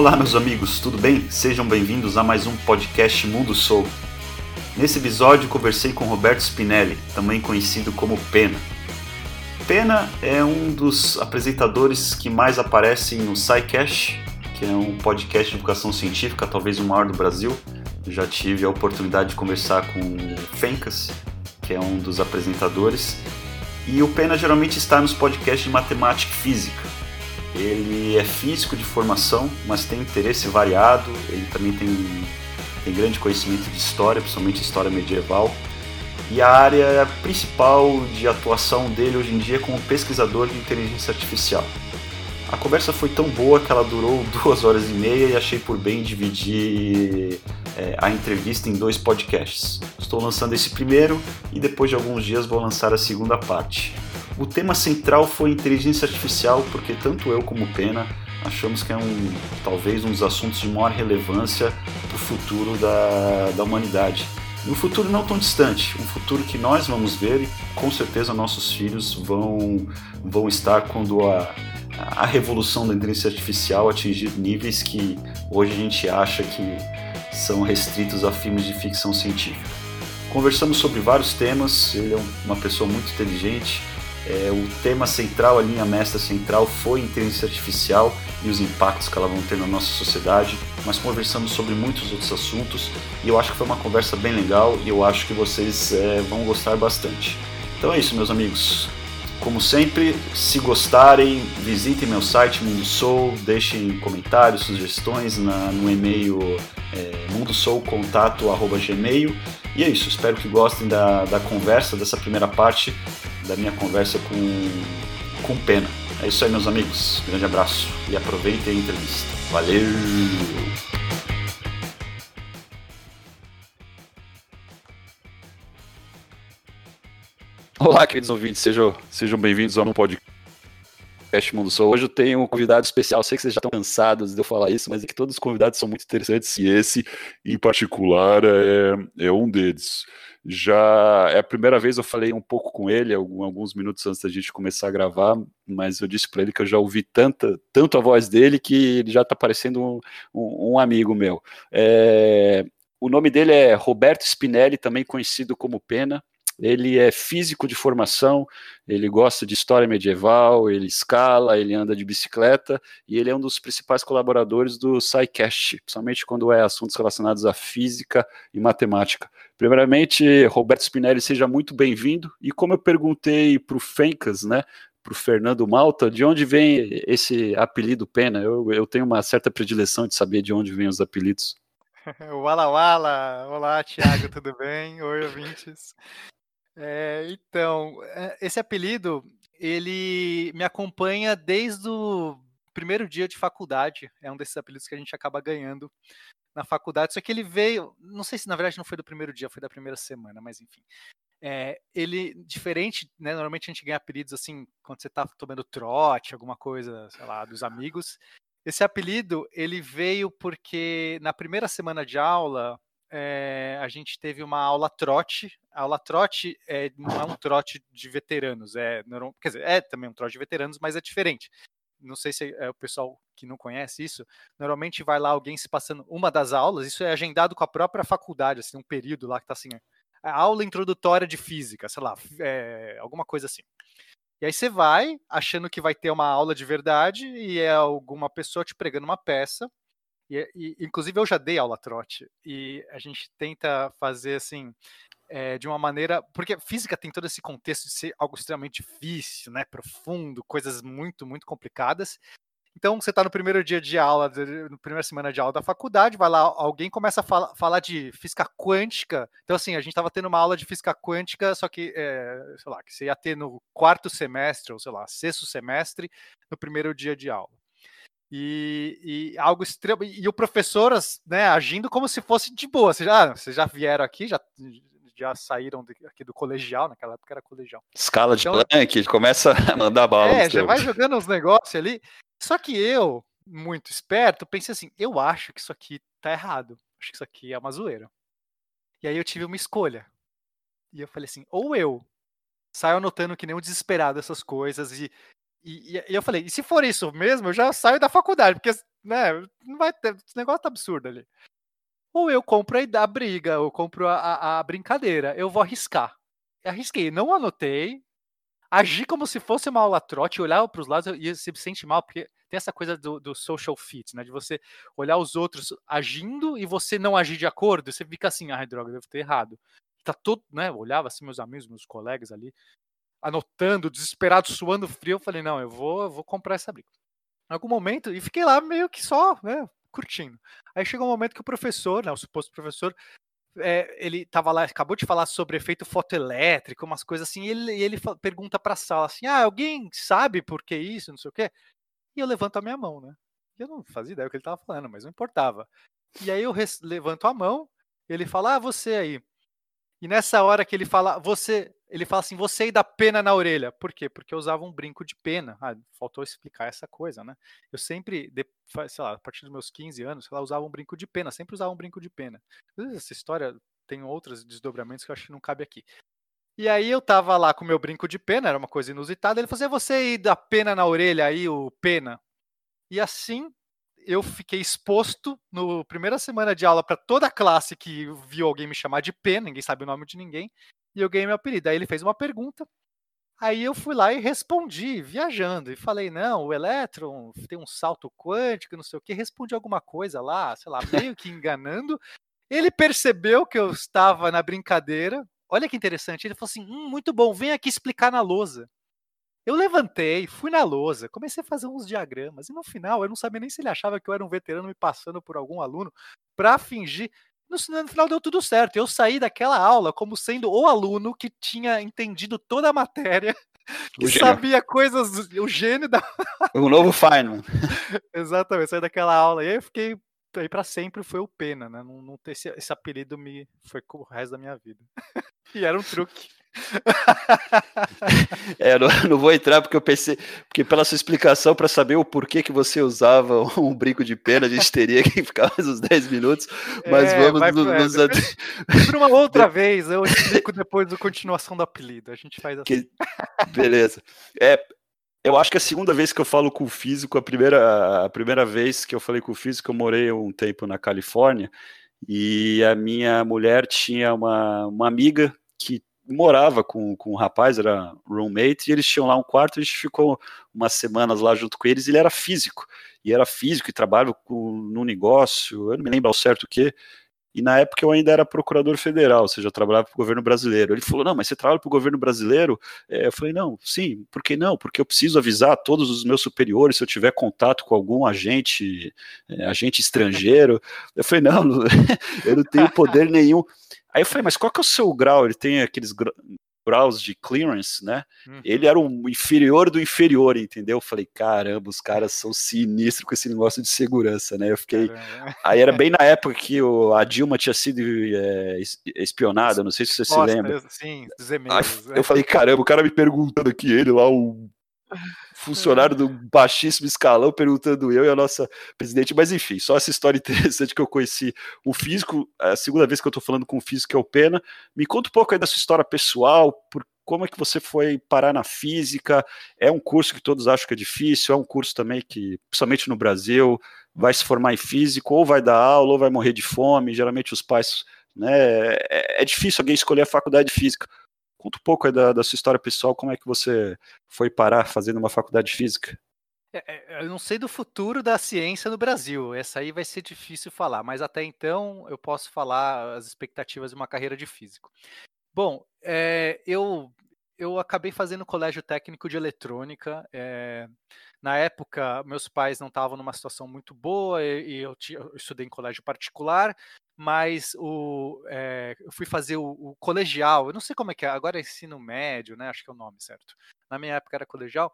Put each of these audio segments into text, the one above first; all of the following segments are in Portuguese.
Olá, meus amigos, tudo bem? Sejam bem-vindos a mais um podcast Mundo Soul. Nesse episódio, conversei com Roberto Spinelli, também conhecido como Pena. Pena é um dos apresentadores que mais aparecem no SciCash, que é um podcast de educação científica, talvez o maior do Brasil. Já tive a oportunidade de conversar com o Fencas, que é um dos apresentadores. E o Pena geralmente está nos podcasts de matemática e física. Ele é físico de formação, mas tem interesse variado. Ele também tem, tem grande conhecimento de história, principalmente história medieval. E a área principal de atuação dele hoje em dia é como pesquisador de inteligência artificial. A conversa foi tão boa que ela durou duas horas e meia e achei por bem dividir é, a entrevista em dois podcasts. Estou lançando esse primeiro e depois de alguns dias vou lançar a segunda parte. O tema central foi inteligência artificial, porque tanto eu como Pena achamos que é um talvez um dos assuntos de maior relevância para o futuro da, da humanidade. Um futuro não tão distante, um futuro que nós vamos ver e com certeza nossos filhos vão, vão estar quando a, a revolução da inteligência artificial atingir níveis que hoje a gente acha que são restritos a filmes de ficção científica. Conversamos sobre vários temas, ele é uma pessoa muito inteligente, é, o tema central, a linha mestra central foi inteligência artificial e os impactos que ela vão ter na nossa sociedade, mas conversamos sobre muitos outros assuntos e eu acho que foi uma conversa bem legal e eu acho que vocês é, vão gostar bastante. Então é isso, meus amigos. Como sempre, se gostarem, visitem meu site Mundo Soul, deixem comentários, sugestões na, no e-mail é, mundosoucontato.gmail. E é isso, espero que gostem da, da conversa, dessa primeira parte da minha conversa com, com Pena. É isso aí, meus amigos. Grande abraço e aproveitem a entrevista. Valeu! Olá, queridos ouvintes, sejam, sejam bem-vindos ao meu podcast Mundo Soul. Hoje eu tenho um convidado especial. Sei que vocês já estão cansados de eu falar isso, mas é que todos os convidados são muito interessantes e esse, em particular, é, é um deles já é a primeira vez eu falei um pouco com ele, alguns minutos antes da gente começar a gravar, mas eu disse para ele que eu já ouvi tanta, tanto a voz dele que ele já está parecendo um, um, um, amigo meu. É, o nome dele é Roberto Spinelli, também conhecido como Pena. Ele é físico de formação, ele gosta de história medieval, ele escala, ele anda de bicicleta e ele é um dos principais colaboradores do SciCast, principalmente quando é assuntos relacionados à física e matemática. Primeiramente, Roberto Spinelli, seja muito bem-vindo. E como eu perguntei para o Fencas, né, para o Fernando Malta, de onde vem esse apelido Pena? Eu, eu tenho uma certa predileção de saber de onde vêm os apelidos. Wala Wala! Olá, Thiago, tudo bem? Oi, ouvintes. É, então, é, esse apelido, ele me acompanha desde o primeiro dia de faculdade. É um desses apelidos que a gente acaba ganhando na faculdade. Só que ele veio, não sei se na verdade não foi do primeiro dia, foi da primeira semana, mas enfim. É, ele, diferente, né, normalmente a gente ganha apelidos assim, quando você tá tomando trote, alguma coisa, sei lá, dos amigos. Esse apelido, ele veio porque na primeira semana de aula, é, a gente teve uma aula trote. A aula trote é, não é um trote de veteranos, é, quer dizer, é também um trote de veteranos, mas é diferente. Não sei se é o pessoal que não conhece isso. Normalmente vai lá alguém se passando uma das aulas, isso é agendado com a própria faculdade, assim, um período lá que está assim, a aula introdutória de física, sei lá, é, alguma coisa assim. E aí você vai achando que vai ter uma aula de verdade e é alguma pessoa te pregando uma peça e, e, inclusive eu já dei aula trote e a gente tenta fazer assim é, de uma maneira porque física tem todo esse contexto de ser algo extremamente difícil, né, profundo, coisas muito muito complicadas. Então você está no primeiro dia de aula, na primeira semana de aula da faculdade, vai lá, alguém começa a fala, falar de física quântica. Então assim a gente estava tendo uma aula de física quântica, só que é, sei lá que você ia ter no quarto semestre ou sei lá sexto semestre no primeiro dia de aula e, e, algo extremo. E o professor, né, agindo como se fosse de boa. Vocês já, vocês já vieram aqui, já, já saíram aqui do colegial, naquela época era colegial. Escala de então, Planck, começa a mandar bala. É, já vai jogando uns negócios ali. Só que eu, muito esperto, pensei assim: eu acho que isso aqui tá errado. Acho que isso aqui é uma zoeira. E aí eu tive uma escolha. E eu falei assim: ou eu saio anotando que nem um desesperado essas coisas e E, e, eu falei, e se for isso mesmo, eu já saio da faculdade, porque né, não vai ter, esse negócio tá absurdo ali. Ou eu compro a, a briga, eu compro a, a, a brincadeira, eu vou arriscar. Arrisquei, não anotei, agi como se fosse uma aula trote, olhava para os lados e se sente mal, porque tem essa coisa do, do, social fit, né? De você olhar os outros agindo e você não agir de acordo, você fica assim, ai, droga, devo ter errado. Tá todo, né? Eu olhava assim, meus amigos, meus colegas ali, anotando, desesperado, suando frio. Eu falei, não, eu vou, eu vou comprar essa briga. Em algum momento, e fiquei lá meio que só, né, curtindo. Aí chegou um momento que o professor, né, o suposto professor, é, ele tava lá, acabou de falar sobre efeito fotoelétrico, umas coisas assim, e ele, ele pergunta para a sala assim: ah, alguém sabe por que isso, não sei o quê? E eu levanto a minha mão, né? Eu não fazia ideia do que ele estava falando, mas não importava. E aí eu levanto a mão, ele fala: ah, você aí. E nessa hora que ele fala, você, ele fala assim, você aí dá pena na orelha. Por quê? Porque eu usava um brinco de pena. Ah, faltou explicar essa coisa, né? Eu sempre, sei lá, a partir dos meus 15 anos, sei lá, usava um brinco de pena, sempre usava um brinco de pena. Essa história tem outros desdobramentos que eu acho que não cabe aqui. E aí eu tava lá com meu brinco de pena, era uma coisa inusitada. Ele falou assim, é você aí dá pena na orelha aí, o pena. E assim eu fiquei exposto no primeira semana de aula para toda a classe que viu alguém me chamar de P, ninguém sabe o nome de ninguém, e eu ganhei meu apelido. Aí ele fez uma pergunta, aí eu fui lá e respondi, viajando, e falei: não, o elétron tem um salto quântico, não sei o que, respondi alguma coisa lá, sei lá, meio que enganando. Ele percebeu que eu estava na brincadeira. Olha que interessante. Ele falou assim: hum, muito bom, vem aqui explicar na lousa. Eu levantei, fui na lousa, comecei a fazer uns diagramas, e no final eu não sabia nem se ele achava que eu era um veterano me passando por algum aluno para fingir. No, final deu tudo certo. Eu saí daquela aula como sendo o aluno que tinha entendido toda a matéria, que sabia coisas, o gênio da. O novo Feynman. Exatamente, saí daquela aula. E aí eu fiquei aí para sempre foi o Pena, né? Não, não ter esse, esse apelido me foi o resto da minha vida. e era um truque. é, não, não, vou entrar porque eu pensei, porque pela sua explicação para saber o porquê que você usava um brinco de pena, a gente teria que ficar mais uns 10 minutos, mas é, vamos no, nos é, Por uma outra vez, eu explico depois da continuação do apelido, a gente faz assim. Que, beleza. É, eu acho que a segunda vez que eu falo com o físico, a primeira, a primeira vez que eu falei com o físico, eu morei um tempo na Califórnia, e a minha mulher tinha uma, uma amiga que morava com, com um rapaz, era roommate, e eles tinham lá um quarto, a gente ficou umas semanas lá junto com eles, ele era físico, e era físico e trabalhava no negócio, eu não me lembro ao certo o que, e na época eu ainda era procurador federal, ou seja, eu trabalhava para o governo brasileiro. Ele falou: Não, mas você trabalha para o governo brasileiro? É, eu falei: Não, sim, por que não? Porque eu preciso avisar todos os meus superiores se eu tiver contato com algum agente, é, agente estrangeiro. Eu falei: Não, eu não tenho poder nenhum. Aí eu falei, mas qual que é o seu grau? Ele tem aqueles graus de clearance, né? Uhum. Ele era o inferior do inferior, entendeu? Eu falei, caramba, os caras são sinistros com esse negócio de segurança, né? Eu fiquei. Caramba. Aí era bem na época que o, a Dilma tinha sido é, espionada, não sei se você se lembra. Sim, e-mails. Né? Eu falei, caramba, o cara me perguntando aqui, ele lá, o funcionário do baixíssimo escalão perguntando eu e a nossa presidente, mas enfim, só essa história interessante que eu conheci o físico, a segunda vez que eu tô falando com o físico é o Pena. Me conta um pouco aí da sua história pessoal, por como é que você foi parar na física? É um curso que todos acham que é difícil, é um curso também que, principalmente no Brasil, vai se formar em físico, ou vai dar aula, ou vai morrer de fome. Geralmente os pais, né? É, é difícil alguém escolher a faculdade de física. Conta um pouco da, da sua história pessoal, como é que você foi parar fazendo uma faculdade de física? É, é, eu não sei do futuro da ciência no Brasil, essa aí vai ser difícil falar, mas até então eu posso falar as expectativas de uma carreira de físico. Bom, é, eu, eu acabei fazendo colégio técnico de eletrônica. É, na época, meus pais não estavam numa situação muito boa e, e eu, eu, estudei em colégio particular mas o, é, eu fui fazer o, o, colegial, eu não sei como é que é, agora é ensino médio, né? Acho que é o nome certo. Na minha época era colegial.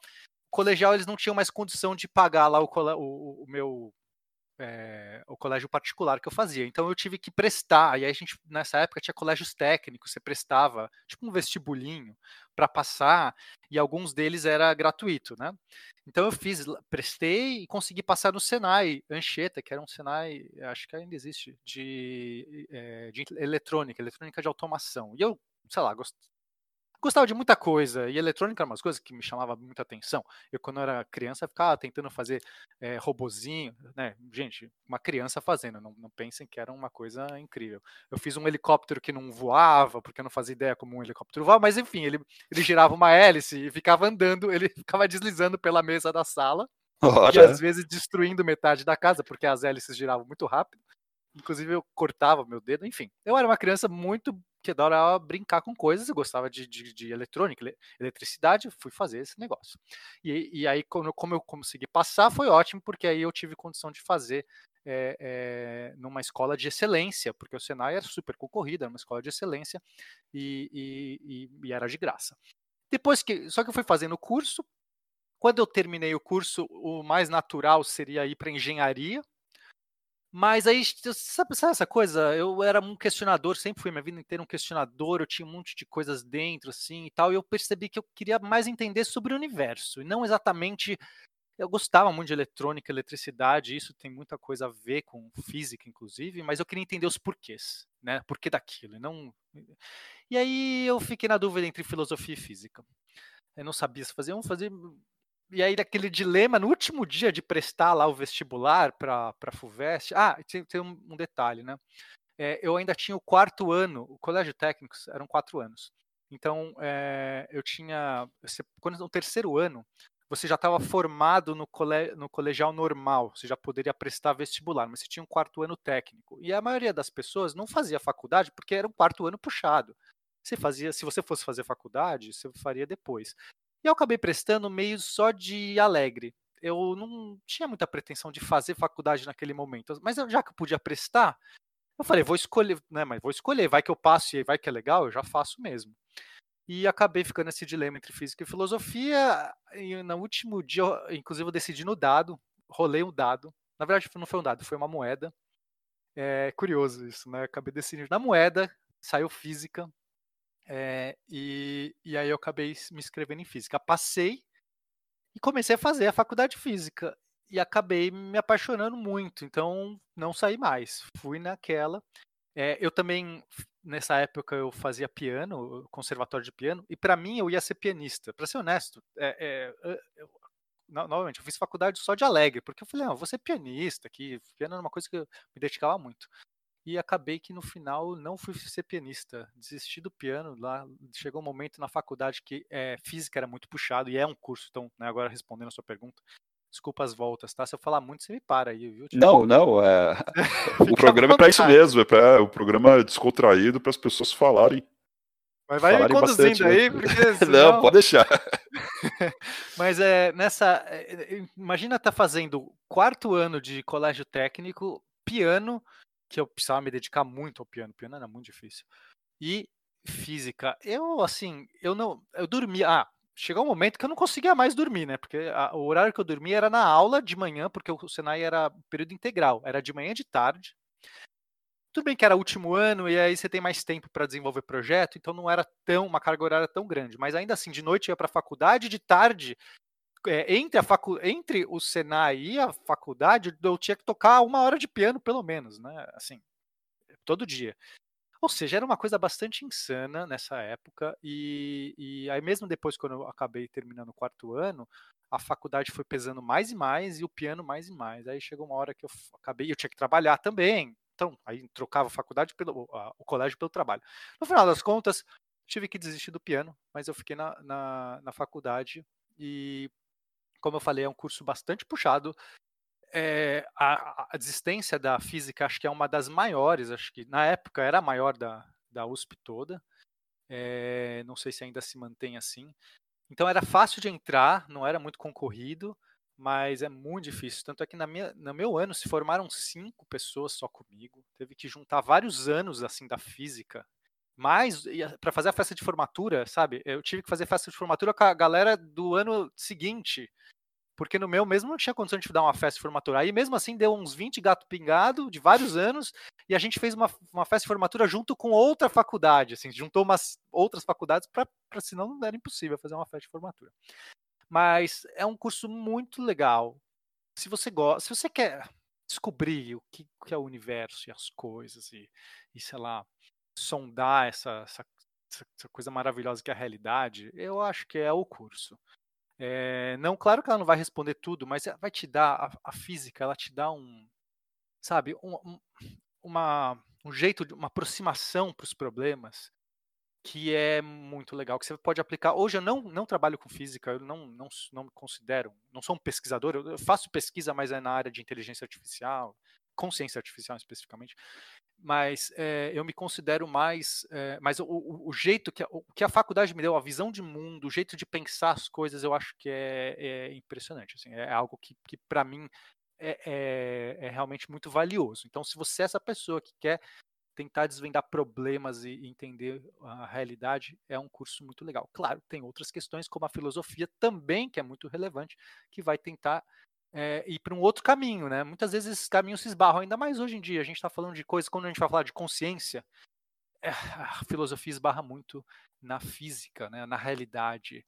O colegial eles não tinham mais condição de pagar lá o, o, o meu é, o colégio particular que eu fazia. Então eu tive que prestar. E aí a gente, nessa época, tinha colégios técnicos, você prestava tipo um vestibulinho para passar, e alguns deles era gratuito, né? Então eu fiz, prestei e consegui passar no Senai Anchieta, que era um Senai, acho que ainda existe, de, é, de eletrônica, eletrônica de automação. E eu, sei lá. Gostava de muita coisa, e eletrônica era umas coisas que me chamava muita atenção. Eu, quando era criança, ficava tentando fazer é, robozinho, né? Gente, uma criança fazendo, não, não pensem que era uma coisa incrível. Eu fiz um helicóptero que não voava, porque eu não fazia ideia como um helicóptero voava, mas enfim, ele, ele girava uma hélice e ficava andando, ele ficava deslizando pela mesa da sala, e às vezes destruindo metade da casa, porque as hélices giravam muito rápido. Inclusive eu cortava meu dedo, enfim. Eu era uma criança muito que adorava brincar com coisas, eu gostava de, de, de eletrônica, eletricidade, fui fazer esse negócio. E, e aí, como, como eu consegui passar, foi ótimo, porque aí eu tive condição de fazer é, é, numa escola de excelência, porque o Senai era super concorrido, era uma escola de excelência e, e, e, era de graça. Depois que, só que eu fui fazendo o curso. Quando eu terminei o curso, o mais natural seria ir para engenharia, mas aí, sabe, sabe, essa coisa? Eu era um questionador, sempre fui minha vida inteira um questionador, eu tinha um monte de coisas dentro, assim, e tal, e eu percebi que eu queria mais entender sobre o universo, e não exatamente... Eu gostava muito de eletrônica, eletricidade, isso tem muita coisa a ver com física, inclusive, mas eu queria entender os porquês, né? Porquê daquilo, e não... E aí eu fiquei na dúvida entre filosofia e física. Eu não sabia se fazer um, fazer e aí, daquele dilema, no último dia de prestar lá o vestibular para a FUVEST. Ah, tem, tem um, um, detalhe, né? É, eu ainda tinha o quarto ano, o colégio técnico eram quatro anos. Então, é, eu tinha. Quando no terceiro ano, você já estava formado no, cole, no colegial normal, você já poderia prestar vestibular, mas você tinha um quarto ano técnico. E a maioria das pessoas não fazia faculdade porque era um quarto ano puxado. Você fazia, se você fosse fazer faculdade, você faria depois. E eu acabei prestando meio só de alegre. Eu não tinha muita pretensão de fazer faculdade naquele momento, mas já que eu podia prestar, eu falei, vou escolher, né? Mas vou escolher, vai que eu passo e vai que é legal, eu já faço mesmo. E acabei ficando nesse dilema entre física e filosofia. E no último dia, inclusive, eu decidi no dado, rolei um dado. Na verdade, não foi um dado, foi uma moeda. É curioso isso, né? Acabei decidindo na moeda, saiu física, é, e, e aí eu acabei me inscrevendo em física. Passei e comecei a fazer a faculdade de física. E acabei me apaixonando muito, então não saí mais. Fui naquela. É, eu também, nessa época, eu fazia piano, conservatório de piano, e para mim eu ia ser pianista. Para ser honesto, é, é, eu, novamente, eu fiz faculdade só de alegre, porque eu falei, ah, vou ser pianista, que piano era uma coisa que eu me dedicava muito e acabei que no final não fui ser pianista, desisti do piano lá, chegou um momento na faculdade que é, física era muito puxado e é um curso, então, né, agora respondendo a sua pergunta, desculpa as voltas, tá? Se eu falar muito, você me para aí, viu? Não, não, é... o programa é para isso mesmo, é para o programa descontraído para as pessoas falarem. Mas vai me conduzindo bastante, né? aí, porque senão... Não, pode deixar. Mas é nessa. É, imagina estar tá fazendo quarto ano de colégio técnico, piano, que eu precisava me dedicar muito ao piano. O piano era muito difícil. E física, eu assim, eu não, eu dormia. Ah, chegou um momento que eu não conseguia mais dormir, né? Porque a, o horário que eu dormia era na aula de manhã, porque o Senai era período integral, era de manhã e de tarde. Tudo bem que era último ano e aí você tem mais tempo para desenvolver projeto, então não era tão uma carga horária tão grande, mas ainda assim de noite eu ia para a faculdade, de tarde é, entre, a facu entre o Senai e a faculdade, eu tinha que tocar uma hora de piano, pelo menos, né? Assim, todo dia. Ou seja, era uma coisa bastante insana nessa época, e, e aí mesmo depois, quando eu acabei terminando o quarto ano, a faculdade foi pesando mais e mais, e o piano mais e mais. Aí chegou uma hora que eu acabei, eu tinha que trabalhar também, então, aí trocava a faculdade pelo a, o colégio pelo trabalho. No final das contas, tive que desistir do piano, mas eu fiquei na, na, na faculdade e como eu falei, é um curso bastante puxado. É, a, a existência da física acho que é uma das maiores, acho que na época era a maior da, da USP toda. É, não sei se ainda se mantém assim. Então era fácil de entrar, não era muito concorrido, mas é muito difícil. Tanto é que na minha, no meu ano se formaram cinco pessoas só comigo. Teve que juntar vários anos assim da física mas para fazer a festa de formatura, sabe? Eu tive que fazer festa de formatura com a galera do ano seguinte. Porque no meu mesmo não tinha condição de dar uma festa de formatura. Aí mesmo assim deu uns 20 gato pingado de vários anos e a gente fez uma, uma festa de formatura junto com outra faculdade, assim, juntou umas outras faculdades para senão não era impossível fazer uma festa de formatura. Mas é um curso muito legal. Se você gosta, se você quer descobrir o que, que é o universo e as coisas e, e sei lá, sondar essa, essa essa coisa maravilhosa que é a realidade, eu acho que é o curso. É, não, claro que ela não vai responder tudo, mas vai te dar a, a física, ela te dá um, sabe, um, um, uma, um jeito, de uma aproximação para os problemas que é muito legal, que você pode aplicar. Hoje eu não, não trabalho com física, eu não, não, não me considero, não sou um pesquisador, eu faço pesquisa, mas é na área de inteligência artificial, consciência artificial especificamente, mas é, eu me considero mais, é, mas o, o, jeito que a, o que a faculdade me deu, a visão de mundo, o jeito de pensar as coisas, eu acho que é, é impressionante, assim, é algo que, que para mim é, é, é, realmente muito valioso. Então, se você é essa pessoa que quer tentar desvendar problemas e entender a realidade é um curso muito legal. Claro, tem outras questões, como a filosofia também, que é muito relevante, que vai tentar é, ir para um outro caminho, né? Muitas vezes esses caminhos se esbarram, ainda mais hoje em dia. A gente está falando de coisas, quando a gente vai falar de consciência, é, a filosofia esbarra muito na física, né? na realidade.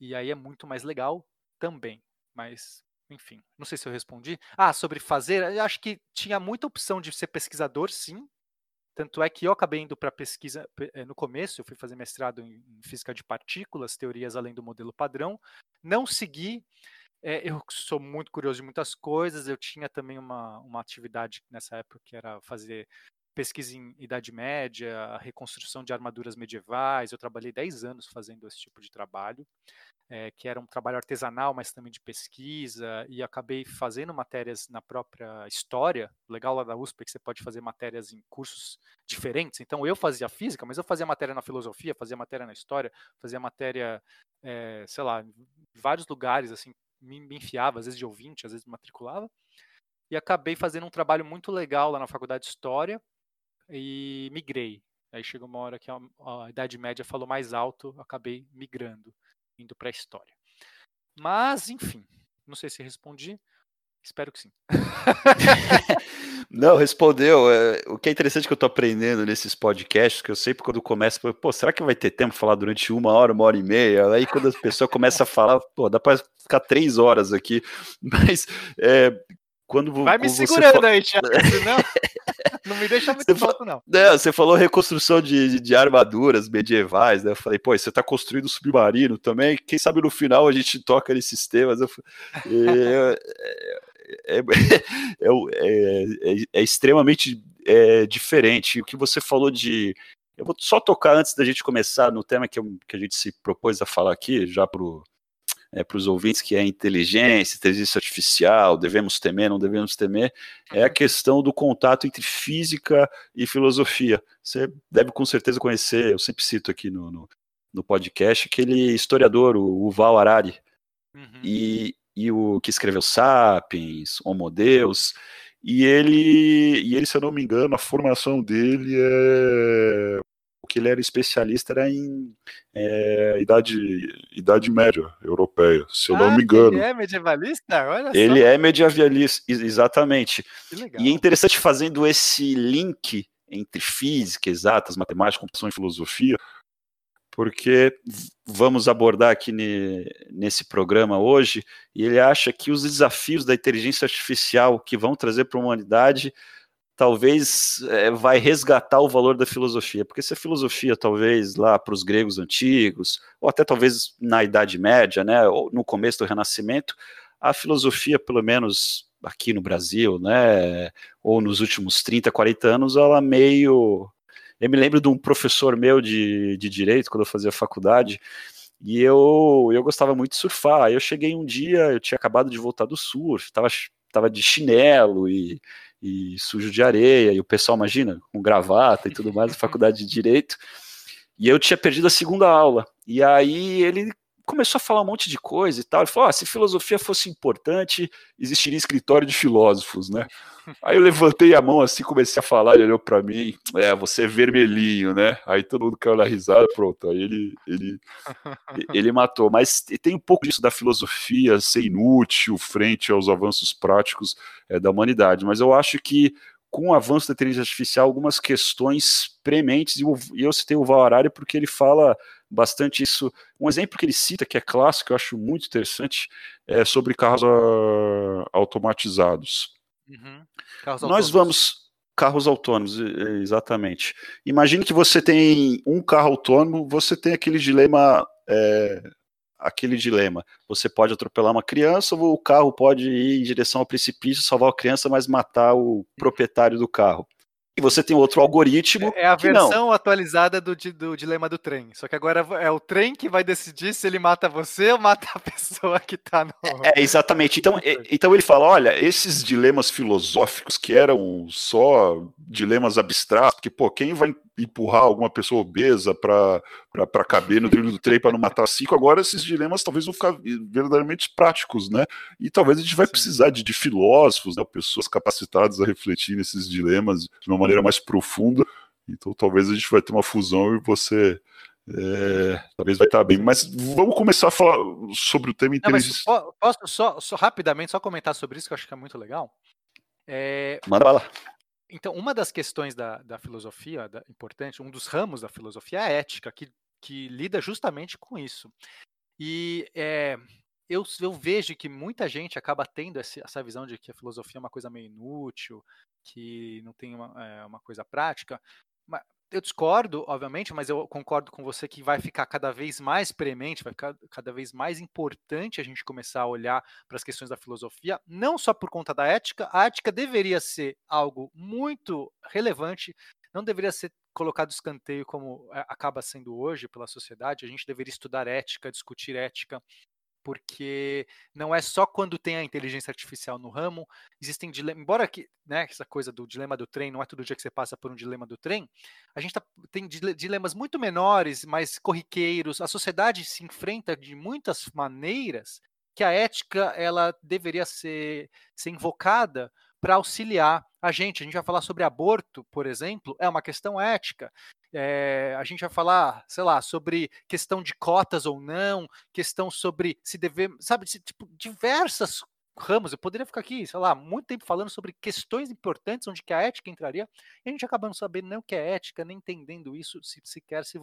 E aí é muito mais legal também. Mas enfim, não sei se eu respondi. Ah, sobre fazer, acho que tinha muita opção de ser pesquisador, sim, tanto é que eu acabei indo para pesquisa eh, no começo, eu fui fazer mestrado em física de partículas, teorias além do modelo padrão. Não segui, é, eu sou muito curioso de muitas coisas. Eu tinha também uma, uma atividade nessa época que era fazer pesquisa em Idade Média, reconstrução de armaduras medievais. Eu trabalhei 10 anos fazendo esse tipo de trabalho é, que era um trabalho artesanal, mas também de pesquisa, e acabei fazendo matérias na própria história. O legal lá da USP é que você pode fazer matérias em cursos diferentes. Então eu fazia física, mas eu fazia matéria na filosofia, fazia matéria na história, fazia matéria, é, sei lá, em vários lugares, assim, me, me enfiava, às vezes de ouvinte, às vezes matriculava. E acabei fazendo um trabalho muito legal lá na faculdade de História e migrei. Aí chegou uma hora que a, a Idade Média falou mais alto, acabei migrando indo para a história. Mas, enfim, não sei se respondi. Espero que sim. Não, respondeu. É, o que é interessante que eu estou aprendendo nesses podcasts, que eu sempre quando começa, pô, será que vai ter tempo para falar durante uma hora, uma hora e meia? Aí quando a pessoa começa a falar, pô, dá para ficar três horas aqui. Mas é, quando Vai me segurando fala... aí, Thiago, senão não me deixa muito solto, não. É, você falou reconstrução de, de, de, armaduras medievais, né? Eu falei, pô, você tá construindo submarino também, quem sabe no final a gente toca nesses temas. Eu, é, é, é, é, extremamente diferente. O que você falou de. Eu vou só tocar antes da gente começar no tema que, eu, que a gente se propôs a falar aqui, já pro é, para os ouvintes, que é inteligência, inteligência artificial, devemos temer, não devemos temer, é a uhum. questão do contato entre física e filosofia. Você deve com certeza conhecer, eu sempre cito aqui no, no, no podcast, aquele historiador, o, o Val Harari, uhum. e, e o que escreveu Sapiens, Homo Deus, e ele, e ele, se eu não me engano, a formação dele é que ele era especialista era em é, idade, idade média europeia, se eu ah, não me engano. Ele é medievalista? Olha ele só. é medievalista, exatamente. E é interessante fazendo esse link entre física, exatas, matemática, computação e filosofia, porque vamos abordar aqui ne, nesse programa hoje, e ele acha que os desafios da inteligência artificial que vão trazer para a humanidade talvez é, vai resgatar o valor da filosofia, porque se a filosofia talvez lá para os gregos antigos, ou até talvez na Idade Média, né, ou no começo do Renascimento, a filosofia, pelo menos aqui no Brasil, né, ou nos últimos 30, 40 anos, ela meio... Eu me lembro de um professor meu de, de Direito, quando eu fazia faculdade, e eu, eu gostava muito de surfar. Aí eu cheguei um dia, eu tinha acabado de voltar do surf, estava tava de chinelo e e sujo de areia, e o pessoal, imagina, com gravata e tudo mais, na faculdade de Direito. E eu tinha perdido a segunda aula. E aí ele começou a falar um monte de coisa e tal. Ele falou: ah, se filosofia fosse importante, existiria escritório de filósofos, né? Aí eu levantei a mão assim, comecei a falar, ele olhou para mim, é, você é vermelhinho, né? Aí todo mundo caiu na risada, pronto. Aí ele, ele, ele matou. Mas tem um pouco disso da filosofia ser inútil frente aos avanços práticos é, da humanidade. Mas eu acho que com o avanço da inteligência artificial, algumas questões prementes, e eu citei o Val Harari porque ele fala bastante isso. Um exemplo que ele cita, que é clássico, eu acho muito interessante, é sobre carros uh, automatizados. Uhum. Carros Nós vamos. Carros autônomos, exatamente. Imagine que você tem um carro autônomo, você tem aquele dilema, é, aquele dilema. Você pode atropelar uma criança, ou o carro pode ir em direção ao precipício, salvar a criança, mas matar o proprietário do carro. E você tem outro algoritmo. É a versão atualizada do, do dilema do trem. Só que agora é o trem que vai decidir se ele mata você ou mata a pessoa que está no. É, exatamente. Então, é, então ele fala: olha, esses dilemas filosóficos que eram só dilemas abstratos, porque, pô, quem vai empurrar alguma pessoa obesa para caber no trilho do trem para não matar cinco, agora esses dilemas talvez vão ficar verdadeiramente práticos, né? E talvez a gente vai Sim. precisar de, de filósofos, né, pessoas capacitadas a refletir nesses dilemas de uma maneira mais profunda. Então talvez a gente vai ter uma fusão e você é, talvez vai estar bem. Mas vamos começar a falar sobre o tema inteligência. posso só, só, rapidamente só comentar sobre isso que eu acho que é muito legal? É... Manda bala. Então, uma das questões da, da filosofia, da, importante, um dos ramos da filosofia é a ética, que, que lida justamente com isso. E é, eu, eu, vejo que muita gente acaba tendo essa, visão de que a filosofia é uma coisa meio inútil, que não tem uma, é, uma coisa prática. Eu discordo, obviamente, mas eu concordo com você que vai ficar cada vez mais premente, vai ficar cada vez mais importante a gente começar a olhar para as questões da filosofia, não só por conta da ética, a ética deveria ser algo muito relevante, não deveria ser colocado escanteio como é, acaba sendo hoje pela sociedade, a gente deveria estudar ética, discutir ética, porque não é só quando tem a inteligência artificial no ramo, existem dilemas, embora que, né, essa coisa do dilema do trem, não é todo dia que você passa por um dilema do trem, a gente tá, tem dilemas muito menores, mais corriqueiros, a sociedade se enfrenta de muitas maneiras que a ética ela deveria ser, ser invocada para auxiliar a gente. A gente vai falar sobre aborto, por exemplo, é uma questão ética. É, a gente vai falar, sei lá, sobre questão de cotas ou não, questão sobre se devemos, sabe, se, tipo, diversas ramos. Eu poderia ficar aqui, sei lá, muito tempo falando sobre questões importantes onde que a ética entraria, e a gente acaba não sabendo nem o que é ética, nem entendendo isso, se sequer se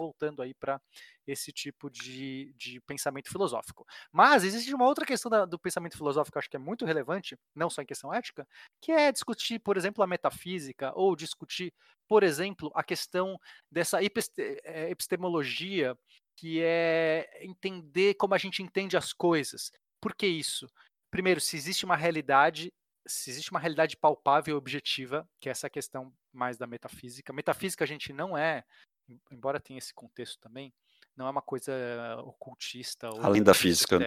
voltando aí para esse tipo de, de pensamento filosófico. Mas existe uma outra questão da, do pensamento filosófico que eu acho que é muito relevante, não só em questão ética, que é discutir, por exemplo, a metafísica, ou discutir, por exemplo, a questão dessa eh, epistemologia, que é entender como a gente entende as coisas. Por que isso? Primeiro, se existe uma realidade se existe uma realidade palpável e objetiva, que é essa questão mais da metafísica. Metafísica a gente não é embora tenha esse contexto também, não é uma coisa ocultista ou além da física.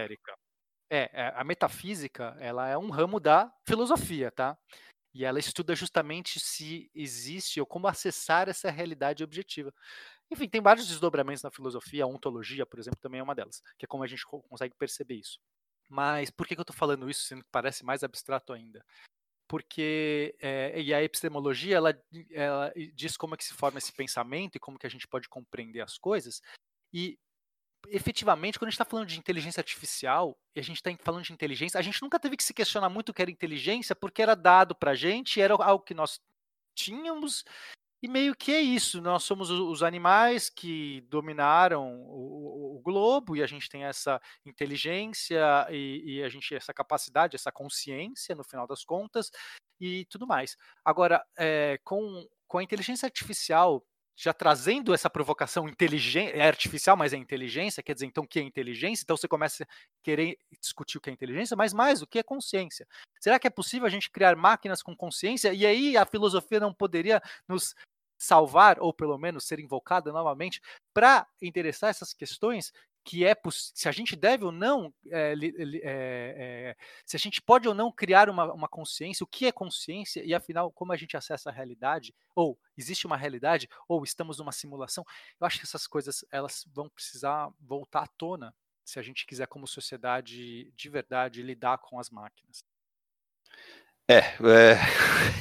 É, é, a metafísica, ela é um ramo da filosofia, tá? E ela estuda justamente se existe ou como acessar essa realidade objetiva. Enfim, tem vários desdobramentos na filosofia, a ontologia, por exemplo, também é uma delas, que é como a gente consegue perceber isso. Mas por que, que eu estou falando isso, sendo que parece mais abstrato ainda? Porque é, e a epistemologia ela, ela, diz como é que se forma esse pensamento e como que a gente pode compreender as coisas. E efetivamente quando a gente está falando de inteligência artificial e a gente está falando de inteligência a gente nunca teve que se questionar muito o que era inteligência porque era dado para a gente era algo que nós tínhamos e meio que é isso, nós somos os animais que dominaram o, globo e a gente tem essa inteligência e, e, a gente essa capacidade, essa consciência no final das contas e tudo mais. Agora, é, com, com a inteligência artificial já trazendo essa provocação inteligente, é artificial, mas é inteligência, quer dizer, então o que é inteligência? Então você começa a querer discutir o que é inteligência, mas mais o que é consciência. Será que é possível a gente criar máquinas com consciência? E aí a filosofia não poderia nos salvar, ou pelo menos ser invocada novamente, para interessar essas questões que é se a gente deve ou não, é, é, é, se a gente pode ou não criar uma, uma, consciência, o que é consciência e afinal como a gente acessa a realidade, ou existe uma realidade, ou estamos numa simulação. Eu acho que essas coisas elas vão precisar voltar à tona se a gente quiser como sociedade de verdade lidar com as máquinas. É, é...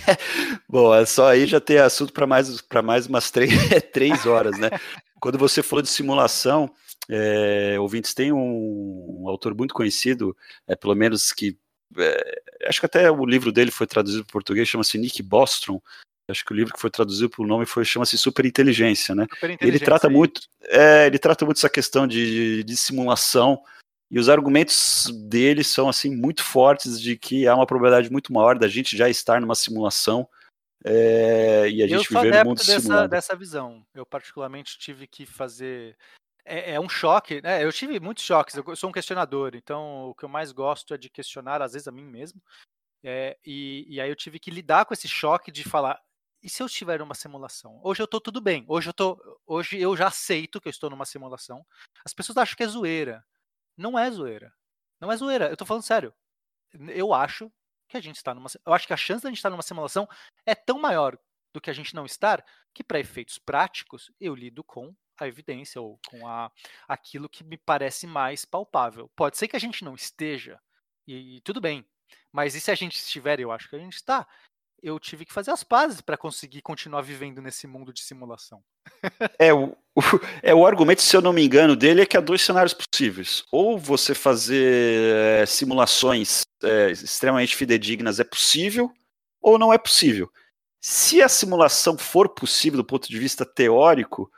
bom, é só aí já tem assunto para mais, mais umas três, três horas, né? Quando você falou de simulação, é, ouvintes, tem um, um, autor muito conhecido, é, pelo menos que. É, acho que até o livro dele foi traduzido para português, chama-se Nick Bostrom. Acho que o livro que foi traduzido por nome foi chama-se Superinteligência, né? Ele trata muito, é, ele trata muito essa questão de, de simulação e os argumentos dele são assim muito fortes de que há uma probabilidade muito maior da gente já estar numa simulação É, e a gente viver no mundo dessa, simulado. dessa visão. Eu particularmente tive que fazer é, é, um choque, né? Eu tive muitos choques. Eu sou um questionador, então o que eu mais gosto é de questionar, às vezes, a mim mesmo. É, e, e, aí eu tive que lidar com esse choque de falar: e se eu estiver numa simulação? Hoje eu estou tudo bem. Hoje eu tô, hoje eu já aceito que eu estou numa simulação. As pessoas acham que é zoeira. Não é zoeira. Não é zoeira. Eu estou falando sério. Eu acho que a gente está numa. Eu acho que a chance da gente estar numa simulação é tão maior do que a gente não estar que para efeitos práticos eu lido com a evidência ou com a, aquilo que me parece mais palpável. Pode ser que a gente não esteja, e, e tudo bem, mas e se a gente estiver, eu acho que a gente está, eu tive que fazer as pazes para conseguir continuar vivendo nesse mundo de simulação. é, o, o, é, o argumento, se eu não me engano, dele é que há dois cenários possíveis. Ou você fazer é, simulações é, extremamente fidedignas é possível, ou não é possível. Se a simulação for possível do ponto de vista teórico,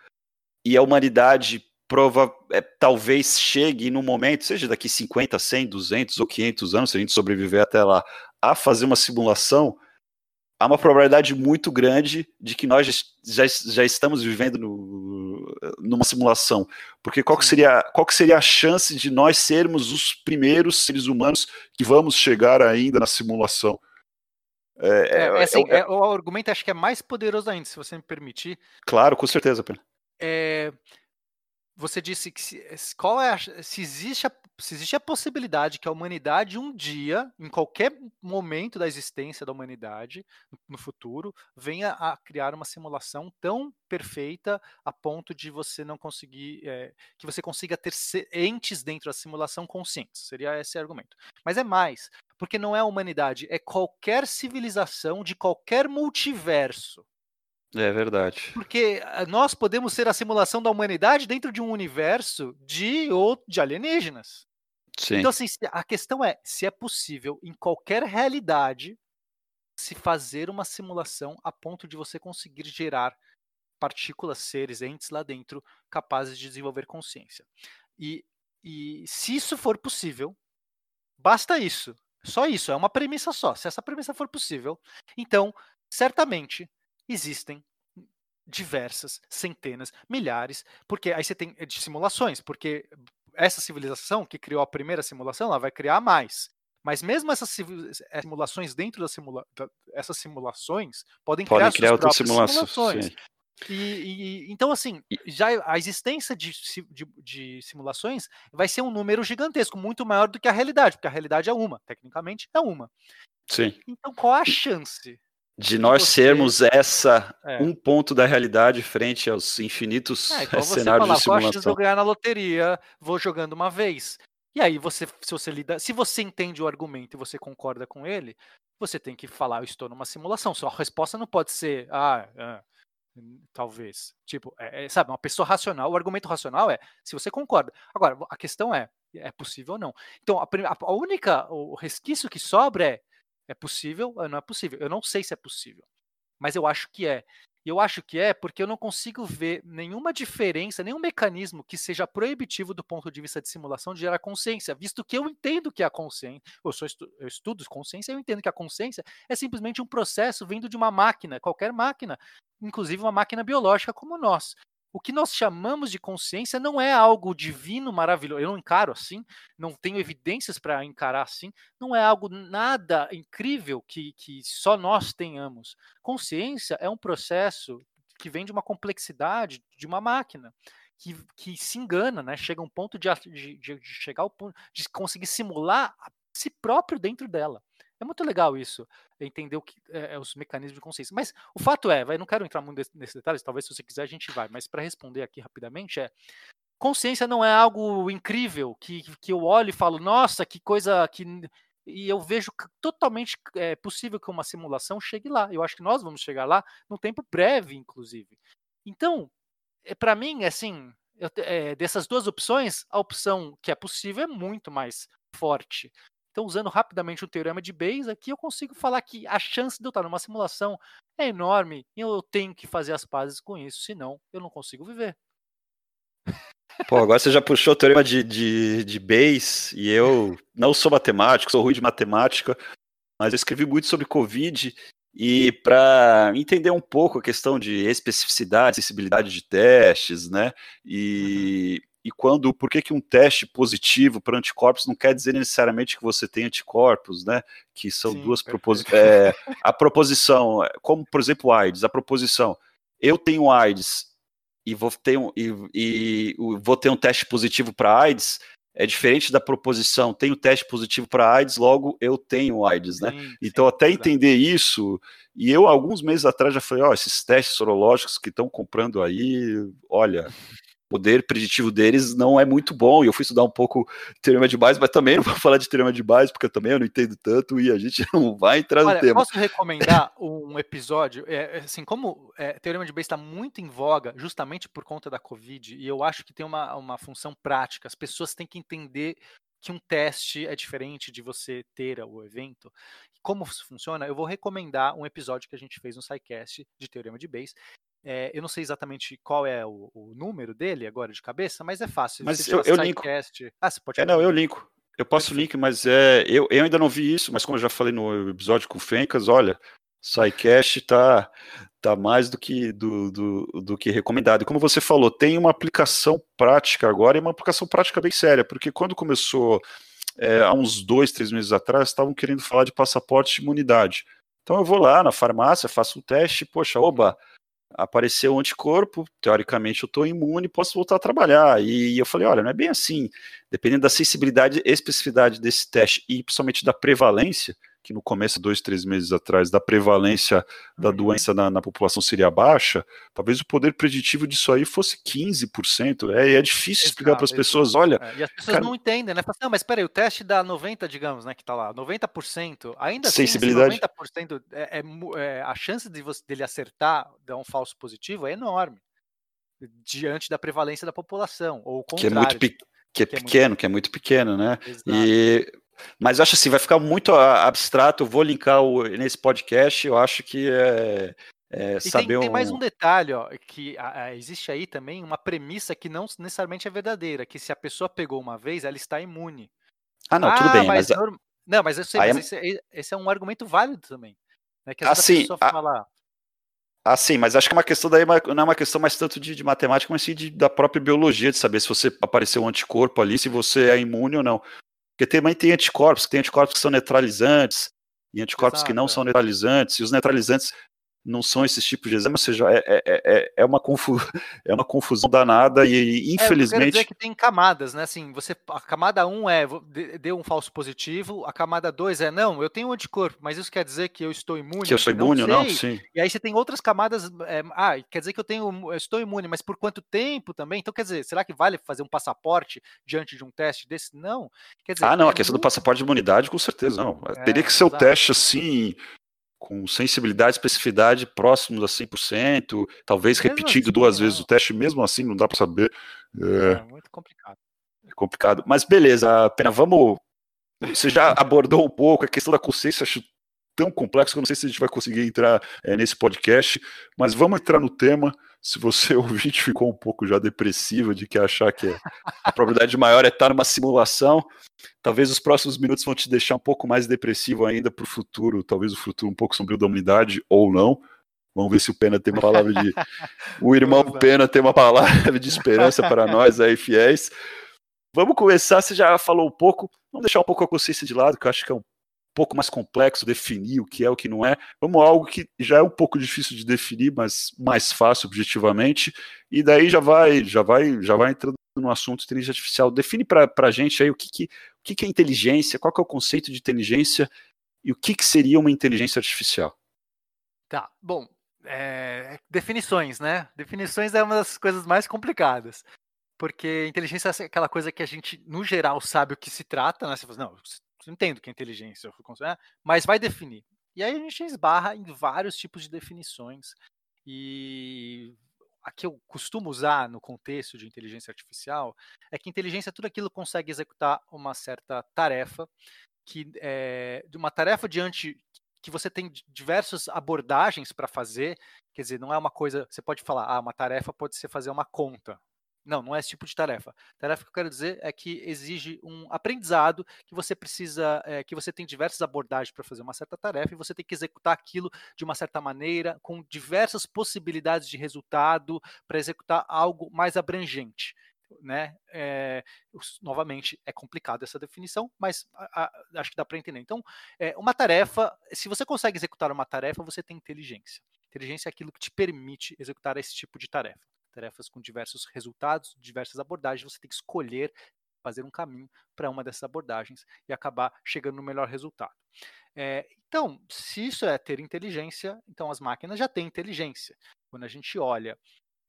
e a humanidade prova, é, talvez chegue no momento, seja daqui 50, 100, 200 ou 500 anos, se a gente sobreviver até lá, a fazer uma simulação, há uma probabilidade muito grande de que nós já, já estamos vivendo no, numa simulação. Porque qual que, seria, qual que seria a chance de nós sermos os primeiros seres humanos que vamos chegar ainda na simulação? É, é, é, assim, é, o argumento acho que é mais poderoso ainda, se você me permitir. Claro, com certeza, Pedro é, você disse que se, qual é a, se existe a, se existe a possibilidade que a humanidade um dia, em qualquer momento da existência da humanidade no futuro, venha a criar uma simulação tão perfeita a ponto de você não conseguir é, que você consiga ter entes dentro da simulação conscientes. Seria esse argumento. Mas é mais, porque não é a humanidade, é qualquer civilização de qualquer multiverso é verdade. Porque ah, nós podemos ser a simulação da humanidade dentro de um universo de, ou de alienígenas. Sim. Então, assim, a questão é se é possível, em qualquer realidade, se fazer uma simulação a ponto de você conseguir gerar partículas, seres, entes lá dentro capazes de desenvolver consciência. E, e se isso for possível, basta isso. Só isso, é uma premissa só. Se essa premissa for possível, então, certamente, existem diversas, centenas, milhares, porque aí você tem eh, de simulações, porque essa civilização que criou a primeira simulação, ela vai criar mais. Mas mesmo essas eh, simulações dentro da simula essas simulações podem, podem criar, criar outras simulações. E, e, então, assim, já a existência de, de, de, simulações vai ser um número gigantesco, muito maior do que a realidade, porque a realidade é uma, tecnicamente é uma. Sim. Então, qual a chance de nós você... sermos essa é. um ponto da realidade frente aos infinitos é, cenários falar, de simulação. Qual a eu ganhar na loteria? Vou jogando uma vez. E aí você, se você lida, se você entende o argumento e você concorda com ele, você tem que falar, eu estou numa simulação. Sua resposta não pode ser, ah, ah talvez. Tipo, é, é, sabe, uma pessoa racional, o argumento racional é se você concorda. Agora, a questão é, é possível ou não. Então, a, a única, o resquício que sobra é é possível? Não é possível. Eu não sei se é possível, mas eu acho que é. E eu acho que é porque eu não consigo ver nenhuma diferença, nenhum mecanismo que seja proibitivo do ponto de vista de simulação de gerar consciência, visto que eu entendo que a consciência, eu, sou estu, eu estudo consciência, eu entendo que a consciência é simplesmente um processo vindo de uma máquina, qualquer máquina, inclusive uma máquina biológica como nós o que nós chamamos de consciência não é algo divino, maravilhoso. Eu não encaro assim, não tenho evidências para encarar assim. Não é algo nada incrível que, que só nós tenhamos. Consciência é um processo que vem de uma complexidade de uma máquina. Que, que se engana, né? Chega um ponto de, de, de chegar ao ponto de conseguir simular a si próprio dentro dela. É muito legal isso, entender o que é, os mecanismos de consciência. Mas o fato é, vai, não quero entrar muito nesses detalhes, talvez se você quiser a gente vai, mas para responder aqui rapidamente é consciência não é algo incrível que, que eu olho e falo, nossa, que coisa que e eu vejo totalmente é, possível que uma simulação chegue lá. Eu acho que nós vamos chegar lá num tempo breve, inclusive. Então, é, para mim, assim, eu, é, dessas duas opções, a opção que é possível é muito mais forte. Então, usando rapidamente o teorema de Bayes, aqui eu consigo falar que a chance de eu estar numa simulação é enorme e eu tenho que fazer as pazes com isso, senão eu não consigo viver. Pô, agora você já puxou o teorema de, de, de Bayes e eu não sou matemático, sou ruim de matemática, mas eu escrevi muito sobre Covid e para entender um pouco a questão de especificidade, sensibilidade de testes, né? E, uhum. E quando, por que, que um teste positivo para anticorpos não quer dizer necessariamente que você tem anticorpos, né? Que são Sim, duas proposições. É, a proposição, como por exemplo AIDS, a proposição, eu tenho AIDS e vou ter um, e, e vou ter um teste positivo para AIDS, é diferente da proposição, tenho teste positivo para AIDS, logo eu tenho AIDS, né? Sim, então, sim, até entender isso, e eu, alguns meses atrás, já falei: ó, oh, esses testes sorológicos que estão comprando aí, olha, poder preditivo deles não é muito bom. E eu fui estudar um pouco teorema de base, mas também não vou falar de teorema de base, porque eu também eu não entendo tanto e a gente não vai entrar Olha, no tema. Posso recomendar um episódio? É, assim, como é, teorema de base está muito em voga, justamente por conta da Covid, e eu acho que tem uma, uma função prática. As pessoas têm que entender que um teste é diferente de você ter o evento. Como isso funciona, eu vou recomendar um episódio que a gente fez no SciCast de Teorema de Bayes, é, eu não sei exatamente qual é o, o, número dele agora de cabeça, mas é fácil. Mas eu, eu linko. Ah, você pode. É, não, eu linko. Eu posso link, mas é, eu, eu ainda não vi isso, mas como eu já falei no episódio com o Fencas, olha, SciCast tá, tá mais do que, do, do, do, que recomendado. E como você falou, tem uma aplicação prática agora, e uma aplicação prática bem séria, porque quando começou, é, há uns dois, três meses atrás, estavam querendo falar de passaporte de imunidade. Então eu vou lá na farmácia, faço o teste, poxa, oba, apareceu o anticorpo, teoricamente eu estou imune, posso voltar a trabalhar. E, eu falei, olha, não é bem assim. Dependendo da sensibilidade e especificidade desse teste e principalmente da prevalência, que no começo, dois, três meses atrás, da prevalência da uhum. doença na, na, população seria baixa, talvez o poder preditivo disso aí fosse 15%. É, é difícil explicar para as pessoas, olha... É, e as pessoas cara, não entendem, né? Fala, não, mas peraí, o teste dá 90%, digamos, né, que está lá, 90%, ainda assim, sensibilidade. assim, 90% é, é, é, a chance de você, dele acertar, dar um falso positivo, é enorme, diante da prevalência da população, ou o contrário. Que é muito, pe que é que pequeno, é muito... que é muito pequeno, né? Exato. E mas acho assim, vai ficar muito abstrato. Eu vou linkar o, nesse podcast. Eu acho que é, é saber tem, um... tem, mais um detalhe, ó, que a, a, existe aí também uma premissa que não necessariamente é verdadeira, que se a pessoa pegou uma vez, ela está imune. Ah, não, ah, tudo bem. Mas, mas... Não, mas eu sei, mas é... esse, esse, é um argumento válido também. Né, que assim, a fala... Ah, sim, mas acho que é uma questão daí não é uma questão mais tanto de, de matemática, mas sim de, da própria biologia, de saber se você apareceu um anticorpo ali, se você é imune ou não. Porque também tem anticorpos, tem anticorpos que são neutralizantes, e anticorpos Exato, que não é. são neutralizantes, e os neutralizantes não são esses tipos de exame, ou seja, é, é, é, é, uma, confu é uma confusão danada e infelizmente. É, eu dizer que tem camadas, né? Assim, você, a camada 1 é deu um falso positivo, a camada 2 é não, eu tenho um anticorpo, mas isso quer dizer que eu estou imune? Que eu sou imune ou não? Sim. E aí você tem outras camadas, é, ah, quer dizer que eu tenho, eu estou imune, mas por quanto tempo também? Então, quer dizer, será que vale fazer um passaporte diante de um teste desse? Não. Dizer, ah, não, a é questão muito... do passaporte de imunidade, com certeza, não. Teria que ser o teste assim com sensibilidade e especificidade próximos a 100%, talvez mesmo repetido assim, duas vezes o teste, mesmo assim não dá para saber. É, é, muito complicado. É complicado. Mas beleza, Pena, vamos. Você já abordou um pouco a questão da consciência, acho tão complexo que eu não sei se a gente vai conseguir entrar é, nesse podcast, mas vamos entrar no tema. Se você ouvinte ficou um pouco já depressivo de que achar que a probabilidade maior é estar numa simulação, Talvez os próximos minutos vão te deixar um pouco mais depressivo ainda para o futuro, talvez o futuro um pouco sombrio da humanidade, ou não. Vamos ver se o Pena tem uma palavra de. o irmão Pena tem uma palavra de esperança para nós aí, fiéis. Vamos começar. Você já falou um pouco, vamos deixar um pouco a consciência de lado, que eu acho que é um pouco mais complexo definir o que é o que não é. Vamos algo que já é um pouco difícil de definir, mas mais fácil objetivamente. E daí já vai, já vai, já vai entrando no assunto inteligência artificial. Define para a gente aí o que, que, o que, que é inteligência, qual que é o conceito de inteligência e o que, que seria uma inteligência artificial. Tá, bom, é, definições, né? Definições é uma das coisas mais complicadas. Porque inteligência é aquela coisa que a gente, no geral, sabe o que se trata, né? Você fala, não, eu entendo que é inteligência, mas vai definir. E aí a gente esbarra em vários tipos de definições. E a que eu costumo usar no contexto de inteligência artificial é que inteligência é tudo aquilo que consegue executar uma certa tarefa, que é uma tarefa diante que você tem diversas abordagens para fazer, quer dizer, não é uma coisa, você pode falar, ah, uma tarefa pode ser fazer uma conta, Não, não é esse tipo de tarefa. Tarefa que eu quero dizer é que exige um aprendizado que você precisa, é, que você tem diversas abordagens para fazer uma certa tarefa e você tem que executar aquilo de uma certa maneira, com diversas possibilidades de resultado para executar algo mais abrangente. Né? É, novamente, é complicado essa definição, mas a, a, acho que dá para entender. Então, é, uma tarefa, se você consegue executar uma tarefa, você tem inteligência. Inteligência é aquilo que te permite executar esse tipo de tarefa tarefas com diversos resultados, diversas abordagens, você tem que escolher fazer um caminho para uma dessas abordagens e acabar chegando no melhor resultado. É, então, se isso é ter inteligência, então as máquinas já têm inteligência. Quando a gente olha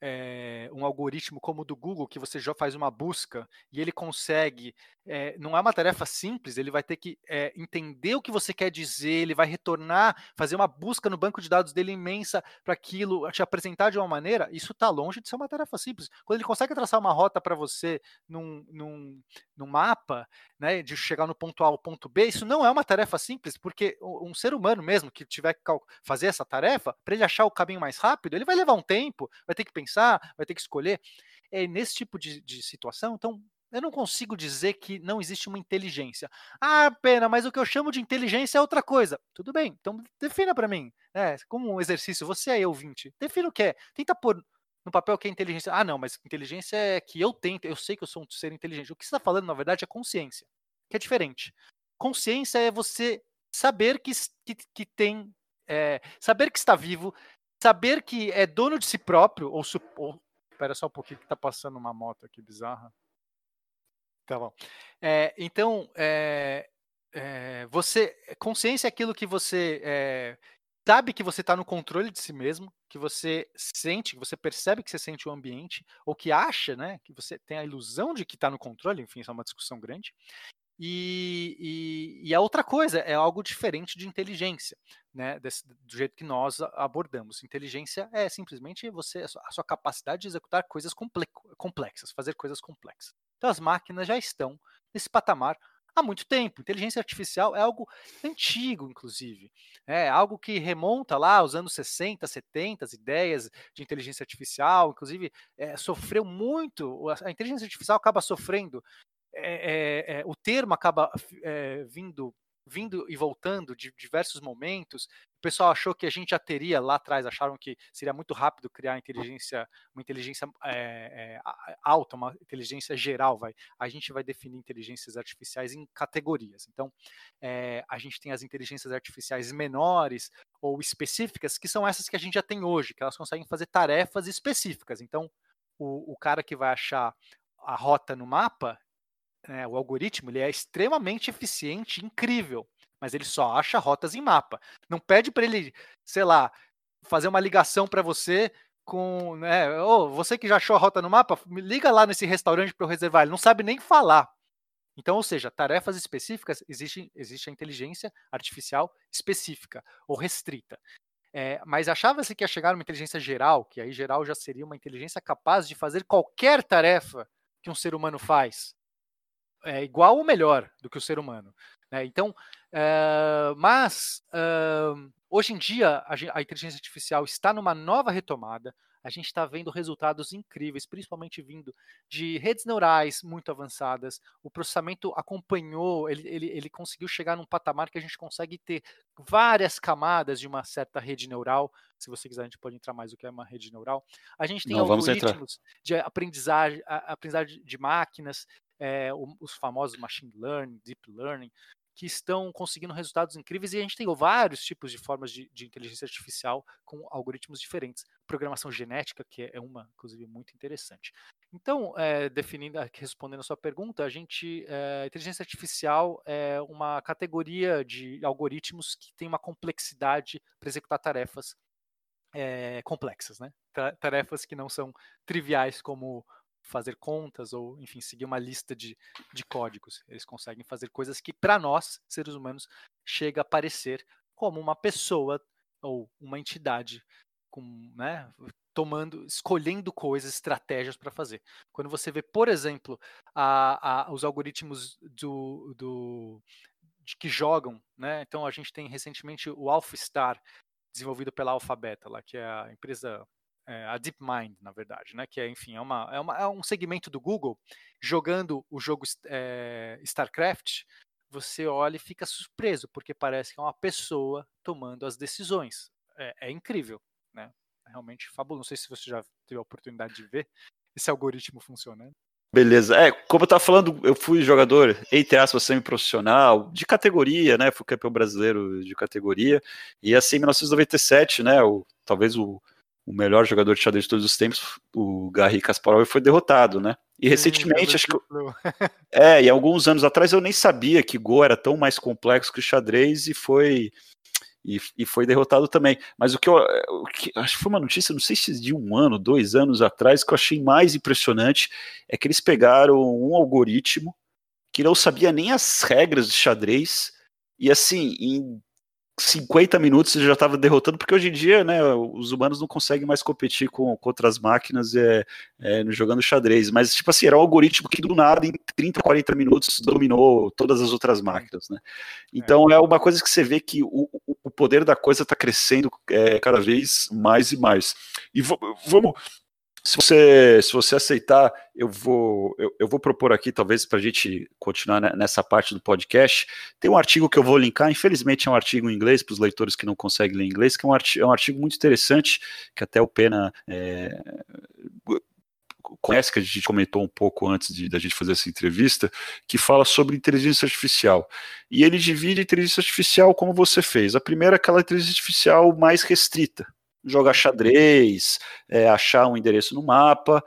é, um algoritmo como o do Google, que você já faz uma busca e ele consegue, é, não é uma tarefa simples, ele vai ter que é, entender o que você quer dizer, ele vai retornar, fazer uma busca no banco de dados dele imensa para aquilo, te apresentar de uma maneira, isso está longe de ser uma tarefa simples. Quando ele consegue traçar uma rota para você num, num, num mapa, né, de chegar no ponto A ao ponto B, isso não é uma tarefa simples, porque um ser humano mesmo que tiver que fazer essa tarefa, para ele achar o caminho mais rápido, ele vai levar um tempo, vai ter que pensar, vai ter que escolher. É nesse tipo de, de situação, então eu não consigo dizer que não existe uma inteligência. Ah, pena, mas o que eu chamo de inteligência é outra coisa. Tudo bem, então defina para mim. Né? Como um exercício, você aí, ouvinte, defina o que é. Tenta pôr no papel que é inteligência. Ah, não, mas inteligência é que eu tento, eu sei que eu sou um ser inteligente. O que você está falando, na verdade, é consciência, que é diferente. Consciência é você saber que, que, que tem. É, saber que está vivo, saber que é dono de si próprio, ou, ou espera só um pouquinho que está passando uma moto aqui bizarra. Tá bom. É, então, é, é, você consciência é aquilo que você é, sabe que você está no controle de si mesmo, que você sente, que você percebe que você sente o ambiente, ou que acha, né, que você tem a ilusão de que está no controle, enfim, isso é uma discussão grande. E, e, e, a outra coisa é algo diferente de inteligência, né, desse, do jeito que nós abordamos. Inteligência é simplesmente você a sua capacidade de executar coisas complexas, fazer coisas complexas. Então as máquinas já estão nesse patamar há muito tempo. Inteligência artificial é algo antigo, inclusive. É algo que remonta lá aos anos 60, 70, as ideias de inteligência artificial, inclusive é, sofreu muito. A inteligência artificial acaba sofrendo. É, é, o termo acaba vindo vindo e voltando de diversos momentos. O pessoal achou que a gente já teria lá atrás, acharam que seria muito rápido criar inteligência, uma inteligência é, é, alta, uma inteligência geral. Vai. A gente vai definir inteligências artificiais em categorias. Então, é, a gente tem as inteligências artificiais menores ou específicas, que são essas que a gente já tem hoje, que elas conseguem fazer tarefas específicas. Então, o, o cara que vai achar a rota no mapa, né, o algoritmo ele é extremamente eficiente, incrível, mas ele só acha rotas em mapa. Não pede para ele, sei lá, fazer uma ligação para você com, né, oh, você que já achou a rota no mapa, me liga lá nesse restaurante para eu reservar. Ele não sabe nem falar. Então, ou seja, tarefas específicas, existe, existe a inteligência artificial específica ou restrita. É, mas achava-se que ia chegar numa inteligência geral, que aí geral já seria uma inteligência capaz de fazer qualquer tarefa que um ser humano faz é igual ou melhor do que o ser humano. Né? Então, uh, mas uh, hoje em dia a, a, inteligência artificial está numa nova retomada. A gente está vendo resultados incríveis, principalmente vindo de redes neurais muito avançadas. O processamento acompanhou, ele, ele, ele conseguiu chegar num patamar que a gente consegue ter várias camadas de uma certa rede neural. Se você quiser, a gente pode entrar mais do que é uma rede neural. A gente tem Não, algoritmos de aprendizagem, aprendizagem de máquinas, é, os famosos machine learning, deep learning, que estão conseguindo resultados incríveis e a gente tem vários tipos de formas de, de inteligência artificial com algoritmos diferentes. Programação genética, que é uma, inclusive, muito interessante. Então, é, definindo, respondendo a sua pergunta, a gente, é, inteligência artificial é uma categoria de algoritmos que tem uma complexidade para executar tarefas é, complexas, né? Tarefas que não são triviais como fazer contas ou, enfim, seguir uma lista de, de códigos. Eles conseguem fazer coisas que, para nós, seres humanos, chega a parecer como uma pessoa ou uma entidade com, né, tomando, escolhendo coisas, estratégias para fazer. Quando você vê, por exemplo, a, a, os algoritmos do, do que jogam, né? Então a gente tem recentemente o AlphaStar desenvolvido pela Alphabeta, lá que é a empresa é, a DeepMind, na verdade, né? Que é, enfim, é, uma, é, uma, é um segmento do Google jogando o jogo é, StarCraft. Você olha e fica surpreso, porque parece que é uma pessoa tomando as decisões. É, é incrível, né? É realmente fabuloso. Não sei se você já teve a oportunidade de ver esse algoritmo funcionando. Beleza. É, como eu estava falando, eu fui jogador, entre aspas, semi-profissional, de categoria, né? Fui campeão brasileiro de categoria. E assim, em 1997, né? O, talvez o, o melhor jogador de xadrez de todos os tempos, o Garry Kasparov, foi derrotado, né? E recentemente, Sim, acho que. é, e alguns anos atrás eu nem sabia que Go era tão mais complexo que o xadrez e foi e, e foi derrotado também. Mas o que eu o que, acho que foi uma notícia, não sei se de um ano, dois anos atrás, que eu achei mais impressionante é que eles pegaram um algoritmo que não sabia nem as regras de xadrez e assim, em 50 minutos já estava derrotando, porque hoje em dia, né, os humanos não conseguem mais competir com, contra as máquinas é, é, jogando xadrez, mas tipo assim, era um algoritmo que do nada, em 30, 40 minutos, dominou todas as outras máquinas, né? Então é, é uma coisa que você vê que o, o poder da coisa está crescendo é, cada vez mais e mais. E vamos se você, se você aceitar, eu vou, eu, eu vou propor aqui, talvez, para a gente continuar nessa parte do podcast. Tem um artigo que eu vou linkar, infelizmente é um artigo em inglês, para os leitores que não conseguem ler inglês, que é um artigo, é um artigo muito interessante, que até o Pena é, conhece, que a gente comentou um pouco antes de, da gente fazer essa entrevista, que fala sobre inteligência artificial. E ele divide a inteligência artificial como você fez. A primeira é aquela inteligência artificial mais restrita, jogar xadrez, é, achar um endereço no mapa.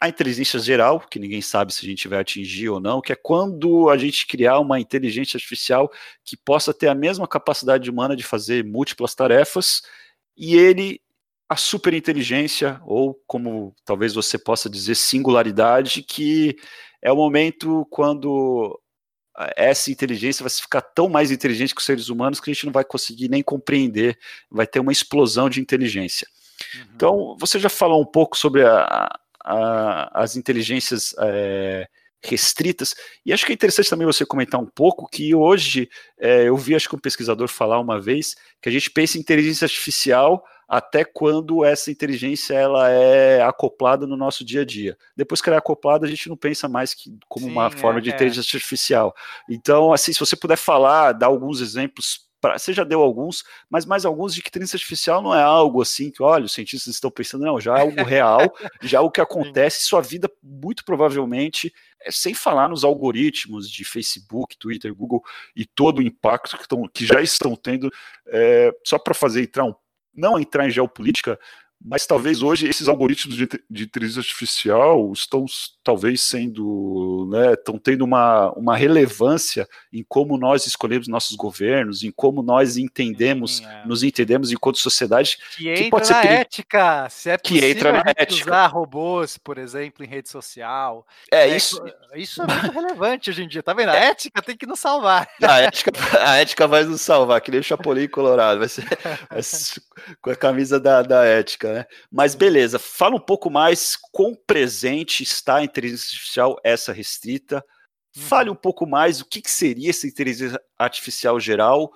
A inteligência geral, que ninguém sabe se a gente vai atingir ou não, que é quando a gente criar uma inteligência artificial que possa ter a mesma capacidade humana de fazer múltiplas tarefas, e ele, a superinteligência, ou como talvez você possa dizer, singularidade, que é o momento quando essa inteligência vai ficar tão mais inteligente que os seres humanos que a gente não vai conseguir nem compreender, vai ter uma explosão de inteligência. Uhum. Então, você já falou um pouco sobre a, a, as inteligências é, restritas, e acho que é interessante também você comentar um pouco que hoje, é, eu vi acho que um pesquisador falar uma vez, que a gente pensa em inteligência artificial até quando essa inteligência ela é acoplada no nosso dia a dia. Depois que ela é acoplada, a gente não pensa mais que como Sim, uma forma é, de é. inteligência é. artificial. Então, assim, se você puder falar, dar alguns exemplos Pra, você já deu alguns, mas mais alguns de que inteligência artificial não é algo assim que, olha, os cientistas estão pensando, não, já é algo real, já é o que acontece, sua vida muito provavelmente, é, sem falar nos algoritmos de Facebook, Twitter, Google e todo o impacto que, tão, que já estão tendo, é, só para fazer entrar um não entrar em geopolítica, mas talvez hoje esses algoritmos de, de inteligência artificial estão talvez sendo, né, estão tendo uma, uma relevância em como nós escolhemos nossos governos, em como nós entendemos, Sim, é. nos entendemos enquanto sociedade. Que, que entra pode ser na ética, se é possível que entra na ética. usar robôs, por exemplo, em rede social. É, é isso. Isso é muito relevante hoje em dia, tá vendo? A é. ética tem que nos salvar. A ética, a ética vai nos salvar, que nem o Chapolin Colorado, vai ser, vai ser com a camisa da, da ética, né? Mas beleza, fala um pouco mais quão presente está a inteligência artificial, essa restrita. Fale uhum. um pouco mais o que, que seria essa inteligência artificial geral.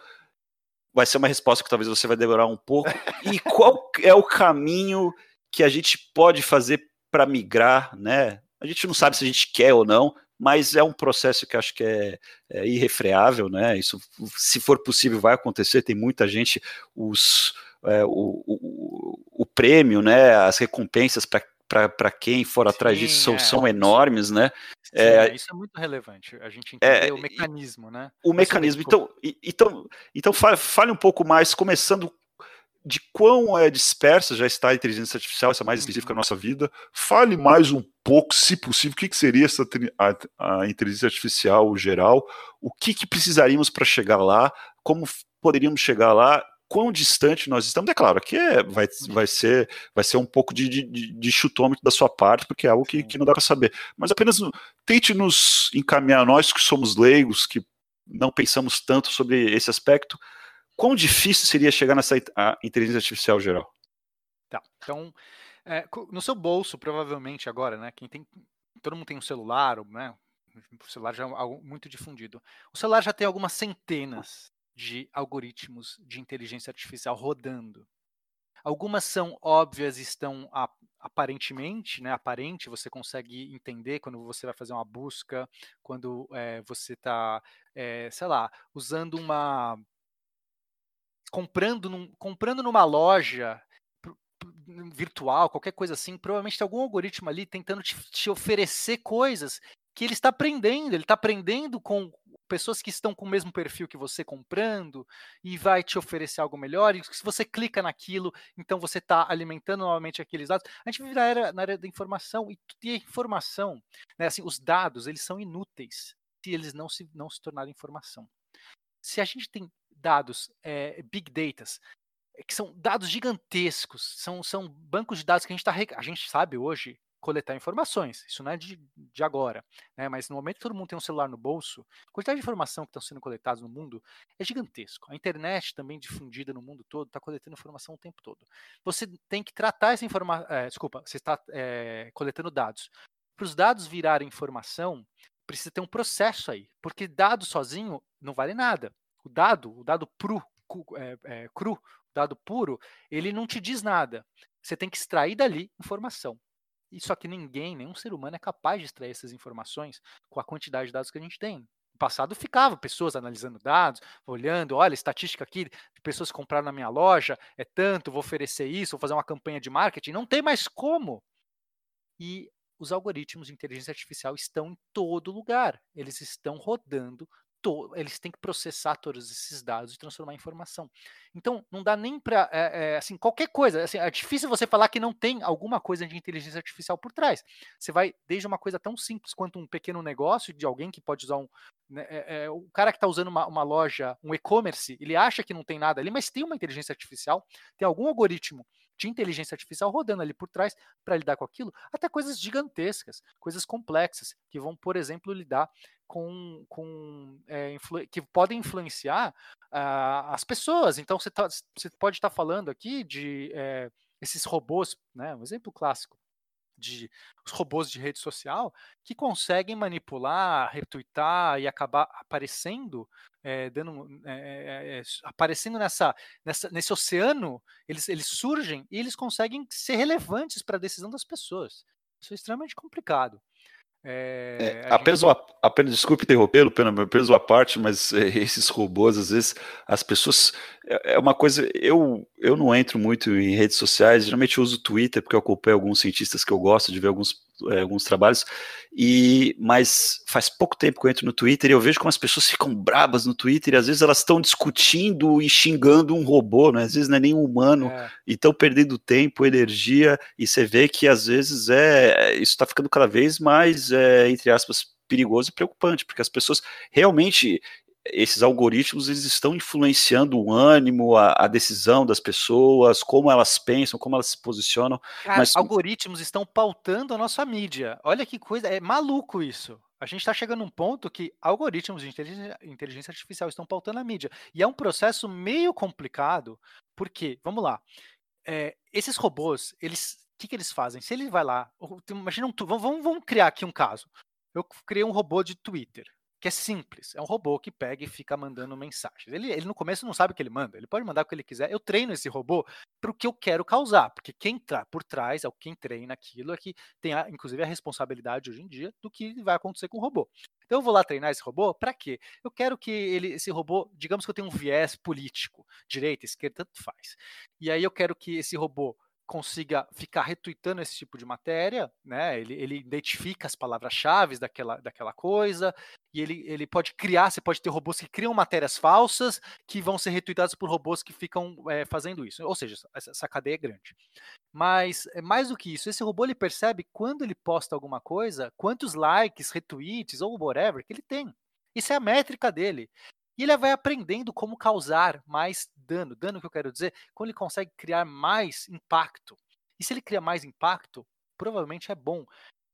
Vai ser uma resposta que talvez você vai demorar um pouco. E qual é o caminho que a gente pode fazer para migrar, né? A gente não sabe se a gente quer ou não, mas é um processo que acho que é, é irrefreável, né? Isso, se for possível, vai acontecer. Tem muita gente, os, é, o, o, o, prêmio, né? As recompensas para quem for atrás Sim, disso são, é, são enormes, né? Sim, é, isso é muito relevante, a gente é, entender o mecanismo, né? O mecanismo. Então, então, então fale, fale um pouco mais, começando de quão é dispersa já está a inteligência artificial, essa mais específica uhum. na nossa vida. Fale mais um pouco, se possível, o que, que seria essa a, a, inteligência artificial geral, o que, que precisaríamos para chegar lá, como poderíamos chegar lá quão distante nós estamos. É claro, aqui é, vai, vai, ser, vai ser um pouco de, de, de chutômetro da sua parte, porque é algo que, que não dá para saber. Mas apenas tente nos encaminhar, nós que somos leigos, que não pensamos tanto sobre esse aspecto, quão difícil seria chegar nessa inteligência artificial geral? Tá, então, é, no seu bolso, provavelmente agora, né, quem tem, todo mundo tem um celular, né, o celular já é algo muito difundido. O celular já tem algumas centenas de algoritmos de inteligência artificial rodando. Algumas são óbvias e estão aparentemente, né, aparente, você consegue entender quando você vai fazer uma busca, quando é, você está, é, sei lá, usando uma comprando, num, comprando numa loja virtual, qualquer coisa assim, provavelmente tem algum algoritmo ali tentando te, te oferecer coisas que ele está aprendendo, ele está aprendendo com pessoas que estão com o mesmo perfil que você comprando e vai te oferecer algo melhor. E se você clica naquilo, então você está alimentando novamente aqueles dados. A gente vive na era, na era da informação e, e a informação, né, assim, os dados, eles são inúteis se eles não se, não se tornarem informação. Se a gente tem dados, é, big data, que são dados gigantescos, são, são bancos de dados que a gente está. A gente sabe hoje coletar informações, isso não é de, de agora, né? mas no momento que todo mundo tem um celular no bolso, a quantidade de informação que estão sendo coletadas no mundo é gigantesco. A internet também difundida no mundo todo está coletando informação o tempo todo. Você tem que tratar essa informação, é, desculpa, você está é, coletando dados. Para os dados virarem informação, precisa ter um processo aí, porque dado sozinho não vale nada. O dado, o dado cru, é, é, cru dado puro, ele não te diz nada. Você tem que extrair dali informação. E só que ninguém, nenhum ser humano é capaz de extrair essas informações com a quantidade de dados que a gente tem. No passado ficava pessoas analisando dados, olhando, olha, estatística aqui pessoas que compraram na minha loja é tanto, vou oferecer isso, vou fazer uma campanha de marketing. Não tem mais como. E os algoritmos de inteligência artificial estão em todo lugar. Eles estão rodando eles têm que processar todos esses dados e transformar em informação. Então, não dá nem para, é, é, assim, qualquer coisa. Assim, é difícil você falar que não tem alguma coisa de inteligência artificial por trás. Você vai desde uma coisa tão simples quanto um pequeno negócio de alguém que pode usar um. Né, é, é o cara que está usando uma, uma loja, um e-commerce, ele acha que não tem nada ali, mas tem uma inteligência artificial, tem algum algoritmo de inteligência artificial rodando ali por trás para lidar com aquilo, até coisas gigantescas, coisas complexas, que vão, por exemplo, lidar com, com é, que podem influenciar uh, as pessoas. Então, você, tá, pode estar tá falando aqui de é, esses robôs, né, um exemplo clássico, de os robôs de rede social que conseguem manipular, retweetar e acabar aparecendo, é, dando, é, é, aparecendo nessa, nessa, nesse oceano, eles, eles surgem e eles conseguem ser relevantes para a decisão das pessoas. Isso é extremamente complicado. É, é, apenas, gente... uma, apenas, desculpe interrompê-lo, apenas uma parte, mas é, esses robôs, às vezes, as pessoas. É, é uma coisa. Eu, eu não entro muito em redes sociais, geralmente eu uso Twitter, porque eu acompanho alguns cientistas que eu gosto de ver alguns é, alguns trabalhos, e mas faz pouco tempo que eu entro no Twitter e eu vejo como as pessoas ficam brabas no Twitter e às vezes elas estão discutindo e xingando um robô, né? às vezes não é nem um humano, é. e estão perdendo tempo, energia, e você vê que às vezes é isso está ficando cada vez mais, é, entre aspas, perigoso e preocupante, porque as pessoas realmente esses algoritmos eles estão influenciando o ânimo, a, a, decisão das pessoas, como elas pensam, como elas se posicionam. Cara, mas... algoritmos estão pautando a nossa mídia. Olha que coisa, é maluco isso. A gente está chegando num ponto que algoritmos de inteligência, inteligência artificial estão pautando a mídia. E é um processo meio complicado, porque, vamos lá, é, esses robôs, eles, o que, que eles fazem? Se ele vai lá, imagina um, vamos, vamos criar aqui um caso. Eu criei um robô de Twitter que é simples. É um robô que pega e fica mandando mensagens. Ele, ele no começo não sabe o que ele manda, ele pode mandar o que ele quiser. Eu treino esse robô para o que eu quero causar, porque quem está por trás, é o quem treina aquilo, é que tem, a, inclusive, a responsabilidade hoje em dia do que vai acontecer com o robô. Então eu vou lá treinar esse robô para quê? Eu quero que ele, esse robô, digamos que eu tenho um viés político, direita, esquerda, tanto faz. E aí eu quero que esse robô consiga ficar retweetando esse tipo de matéria, né? Ele, ele identifica as palavras-chave daquela, daquela coisa, e ele, ele pode criar, você pode ter robôs que criam matérias falsas que vão ser retweetados por robôs que ficam é, fazendo isso. Ou seja, essa, essa cadeia é grande. Mas é mais do que isso, esse robô ele percebe quando ele posta alguma coisa, quantos likes, retweets ou whatever que ele tem. Isso é a métrica dele. E ele vai aprendendo como causar mais dano. Dano que eu quero dizer, quando ele consegue criar mais impacto. E se ele cria mais impacto, provavelmente é bom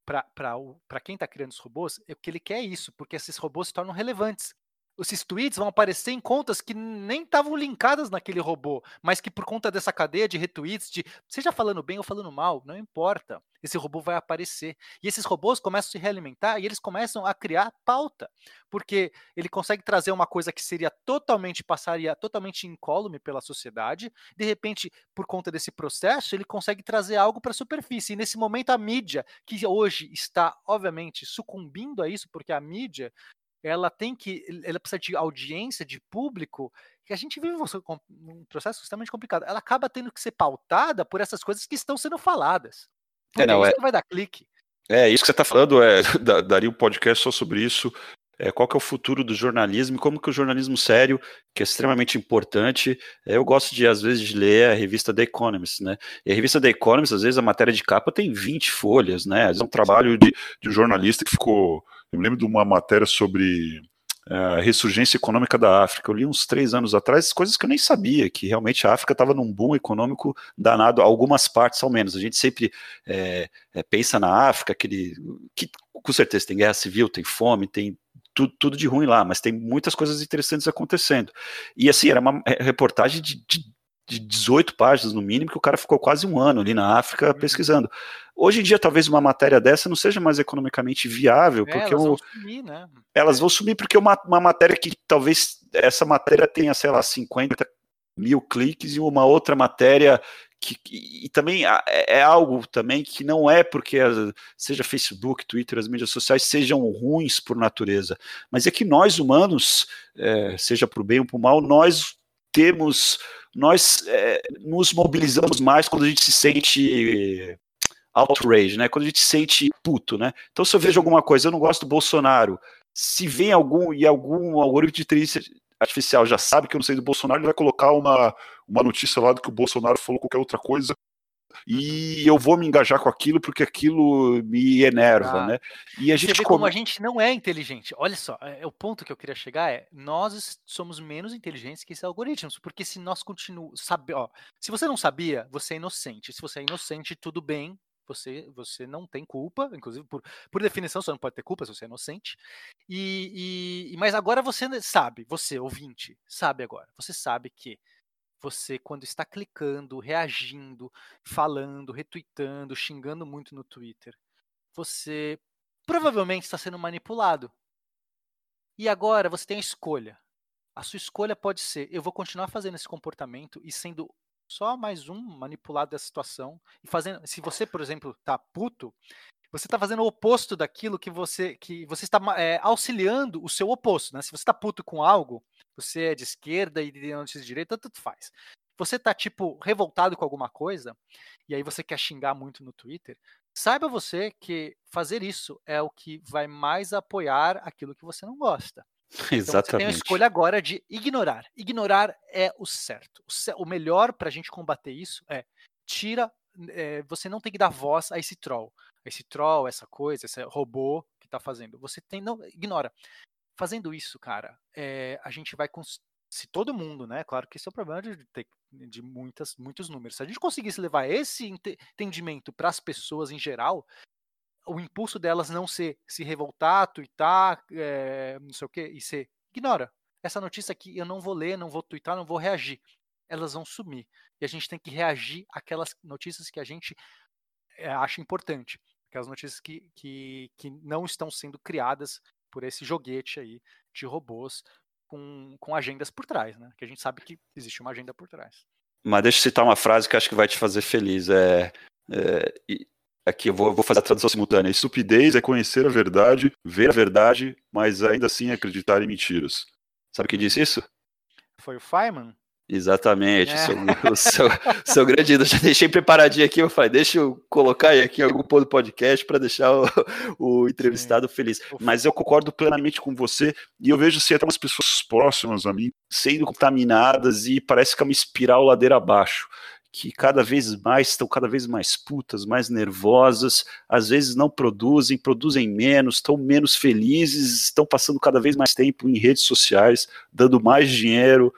para quem está criando os robôs, é que ele quer isso, porque esses robôs se tornam relevantes. Esses tweets vão aparecer em contas que nem estavam linkadas naquele robô, mas que por conta dessa cadeia de retweets, de seja falando bem ou falando mal, não importa. esse robô vai aparecer. E esses robôs começam a se realimentar e eles começam a criar pauta, porque ele consegue trazer uma coisa que seria totalmente, passaria totalmente incólume pela sociedade, de repente, por conta desse processo, ele consegue trazer algo para a superfície. E nesse momento, a mídia, que hoje está, obviamente, sucumbindo a isso, porque a mídia ela tem que, ela precisa de audiência, de público, que a gente vive um processo extremamente complicado. Ela acaba tendo que ser pautada por essas coisas que estão sendo faladas. Porque é, não, isso é... que vai dar clique. É, isso que você está falando, é, daria um podcast só sobre isso. É, qual que é o futuro do jornalismo e como que o jornalismo sério, que é extremamente importante, é, eu gosto de, às vezes, de ler a revista The Economist, né? E a revista The Economist, às vezes, a matéria de capa tem 20 folhas, né? Às vezes é um trabalho de, de um jornalista que ficou eu me lembro de uma matéria sobre é, a ressurgência econômica da África. Eu li uns três anos atrás coisas que eu nem sabia, que realmente a África estava num boom econômico danado, algumas partes ao menos. A gente sempre é, é, pensa na África, aquele, que com certeza tem guerra civil, tem fome, tem tudo, tudo, de ruim lá, mas tem muitas coisas interessantes acontecendo. E assim, era uma reportagem de, de de 18 páginas no mínimo, que o cara ficou quase um ano ali na África uhum. pesquisando. Hoje em dia, talvez uma matéria dessa não seja mais economicamente viável, é, porque elas vão sumir, né? Elas vão sumir porque uma, uma matéria que talvez essa matéria tenha, sei lá, 50 mil cliques e uma outra matéria que, e também é, é algo também que não é porque seja Facebook, Twitter, as mídias sociais sejam ruins por natureza, mas é que nós humanos, é, seja para o bem ou para o mal, nós temos nós é, nos mobilizamos mais quando a gente se sente outrage, né? Quando a gente se sente puto, né? Então, se eu vejo alguma coisa, eu não gosto do Bolsonaro, se vem algum e algum algoritmo de inteligência artificial já sabe que eu não sei do Bolsonaro, ele vai colocar uma, uma notícia lá do que o Bolsonaro falou qualquer outra coisa e eu vou me engajar com aquilo porque aquilo me enerva, ah, né? E a gente vê come... como a gente não é inteligente. Olha só, é, é, o ponto que eu queria chegar é nós somos menos inteligentes que esses algoritmos, porque se nós continuamos, sabe, ó, se você não sabia, você é inocente. Se você é inocente, tudo bem. Você, você não tem culpa, inclusive por, por definição você não pode ter culpa se você é inocente. E, e mas agora você sabe, você ouvinte sabe agora, você sabe que você, quando está clicando, reagindo, falando, retweetando, xingando muito no Twitter, você provavelmente está sendo manipulado. E agora você tem a escolha. A sua escolha pode ser: eu vou continuar fazendo esse comportamento e sendo só mais um manipulado dessa situação e fazendo. Se você, por exemplo, tá puto, você está fazendo o oposto daquilo que você que você está é, auxiliando o seu oposto, né? Se você está puto com algo, você é de esquerda e de de direita, tanto faz. Você tá tipo revoltado com alguma coisa e aí você quer xingar muito no Twitter, saiba você que fazer isso é o que vai mais apoiar aquilo que você não gosta. Exatamente. Então você tem a escolha agora de ignorar. Ignorar é o certo. O melhor para a gente combater isso é tira. É, você não tem que dar voz a esse troll esse troll, essa coisa, esse robô que está fazendo. Você tem, não, ignora. Fazendo isso, cara, é, a gente vai se todo mundo, né? Claro que esse é o problema de, ter, de muitas, muitos números. Se a gente conseguisse levar esse entendimento para as pessoas em geral, o impulso delas não ser se revoltar, twittar, é, não sei o que, e ser ignora. Essa notícia aqui eu não vou ler, não vou twittar, não vou reagir. Elas vão sumir. E a gente tem que reagir àquelas notícias que a gente é, acha importante aquelas notícias que, que, que não estão sendo criadas por esse joguete aí de robôs com, com agendas por trás, né? Que a gente sabe que existe uma agenda por trás. Mas deixa eu citar uma frase que acho que vai te fazer feliz. É, é aqui eu vou, vou, fazer a tradução simultânea. Estupidez é conhecer a verdade, ver a verdade, mas ainda assim acreditar em mentiras. Sabe quem disse isso? Foi o Feynman? Exatamente, é. seu, seu, seu grande ídolo. Já deixei preparadinho aqui, eu falei, deixa eu colocar aqui algum ponto do podcast para deixar o, o entrevistado Sim. feliz. Mas eu concordo plenamente com você e eu vejo assim, até umas pessoas próximas a mim sendo contaminadas e parece que é uma espiral ladeira abaixo. Que cada vez mais estão cada vez mais putas, mais nervosas, às vezes não produzem, produzem menos, estão menos felizes, estão passando cada vez mais tempo em redes sociais, dando mais dinheiro,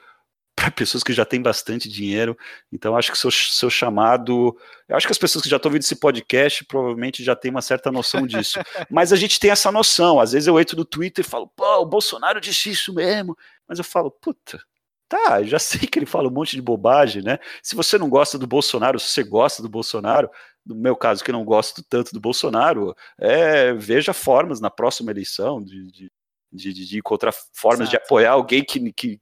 para pessoas que já têm bastante dinheiro. Então, acho que seu, seu chamado. Eu acho que as pessoas que já estão ouvindo esse podcast provavelmente já têm uma certa noção disso. Mas a gente tem essa noção. Às vezes eu entro no Twitter e falo, pô, o Bolsonaro disse isso mesmo. Mas eu falo, puta, tá, já sei que ele fala um monte de bobagem, né? Se você não gosta do Bolsonaro, se você gosta do Bolsonaro, no meu caso, que não gosto tanto do Bolsonaro, é, veja formas na próxima eleição de, de, de, de encontrar formas Exato. de apoiar alguém que, que,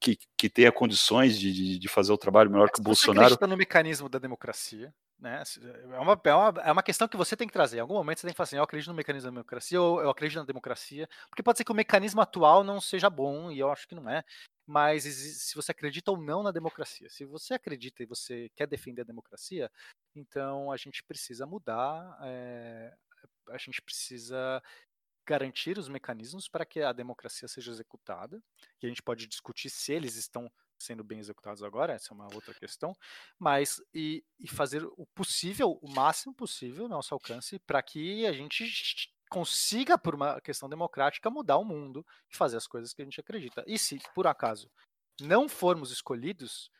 que, que, tenha condições de, de fazer o trabalho melhor que o Bolsonaro. Você no mecanismo da democracia, né? É uma, é, uma, é uma questão que você tem que trazer. Em algum momento você tem que falar assim: eu acredito no mecanismo da democracia ou eu acredito na democracia, porque pode ser que o mecanismo atual não seja bom, e eu acho que não é mas se você acredita ou não na democracia. Se você acredita e você quer defender a democracia, então a gente precisa mudar, é, a gente precisa garantir os mecanismos para que a democracia seja executada, que a gente pode discutir se eles estão sendo bem executados agora, essa é uma outra questão, mas e, e fazer o possível, o máximo possível nosso alcance para que a gente consiga, por uma questão democrática, mudar o mundo e fazer as coisas que a gente acredita. E se, por acaso, não formos escolhidos,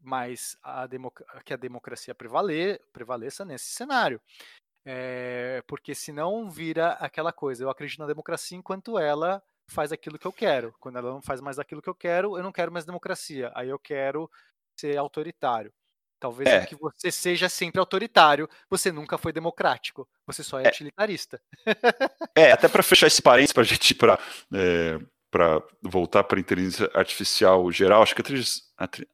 mas a que a democracia prevale prevaleça nesse cenário. É, porque senão vira aquela coisa, eu acredito na democracia enquanto ela faz aquilo que eu quero. Quando ela não faz mais aquilo que eu quero, eu não quero mais democracia. Aí eu quero ser autoritário. Talvez é. que você seja sempre autoritário, você nunca foi democrático, você só é, é. utilitarista. é, até para fechar esse parênteses, para a gente ir para é, para voltar para a inteligência artificial geral, acho que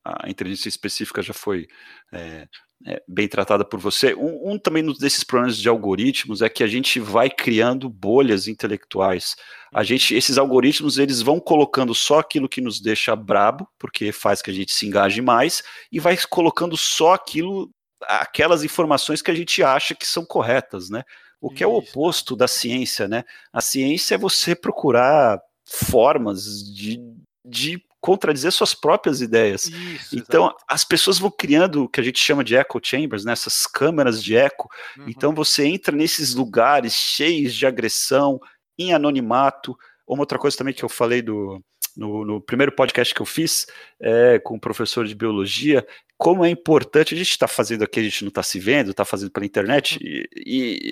a, inteligência específica já foi é, é, bem tratada por você. Um, um, também desses problemas de algoritmos é que a gente vai criando bolhas intelectuais. A gente, esses algoritmos, eles vão colocando só aquilo que nos deixa brabo, porque faz que a gente se engaje mais, e vai colocando só aquilo, aquelas informações que a gente acha que são corretas, né? O que é o oposto da ciência, né? A ciência é você procurar formas de, de contradizer suas próprias ideias. Isso, então, exatamente. as pessoas vão criando o que a gente chama de echo chambers, né, essas câmeras de eco. Uhum. Então, você entra nesses lugares cheios de agressão, em anonimato. Uma outra coisa também que eu falei do, no, no, primeiro podcast que eu fiz é, com o professor de biologia, como é importante, a gente está fazendo aqui, a gente não está se vendo, está fazendo pela internet, uhum. e,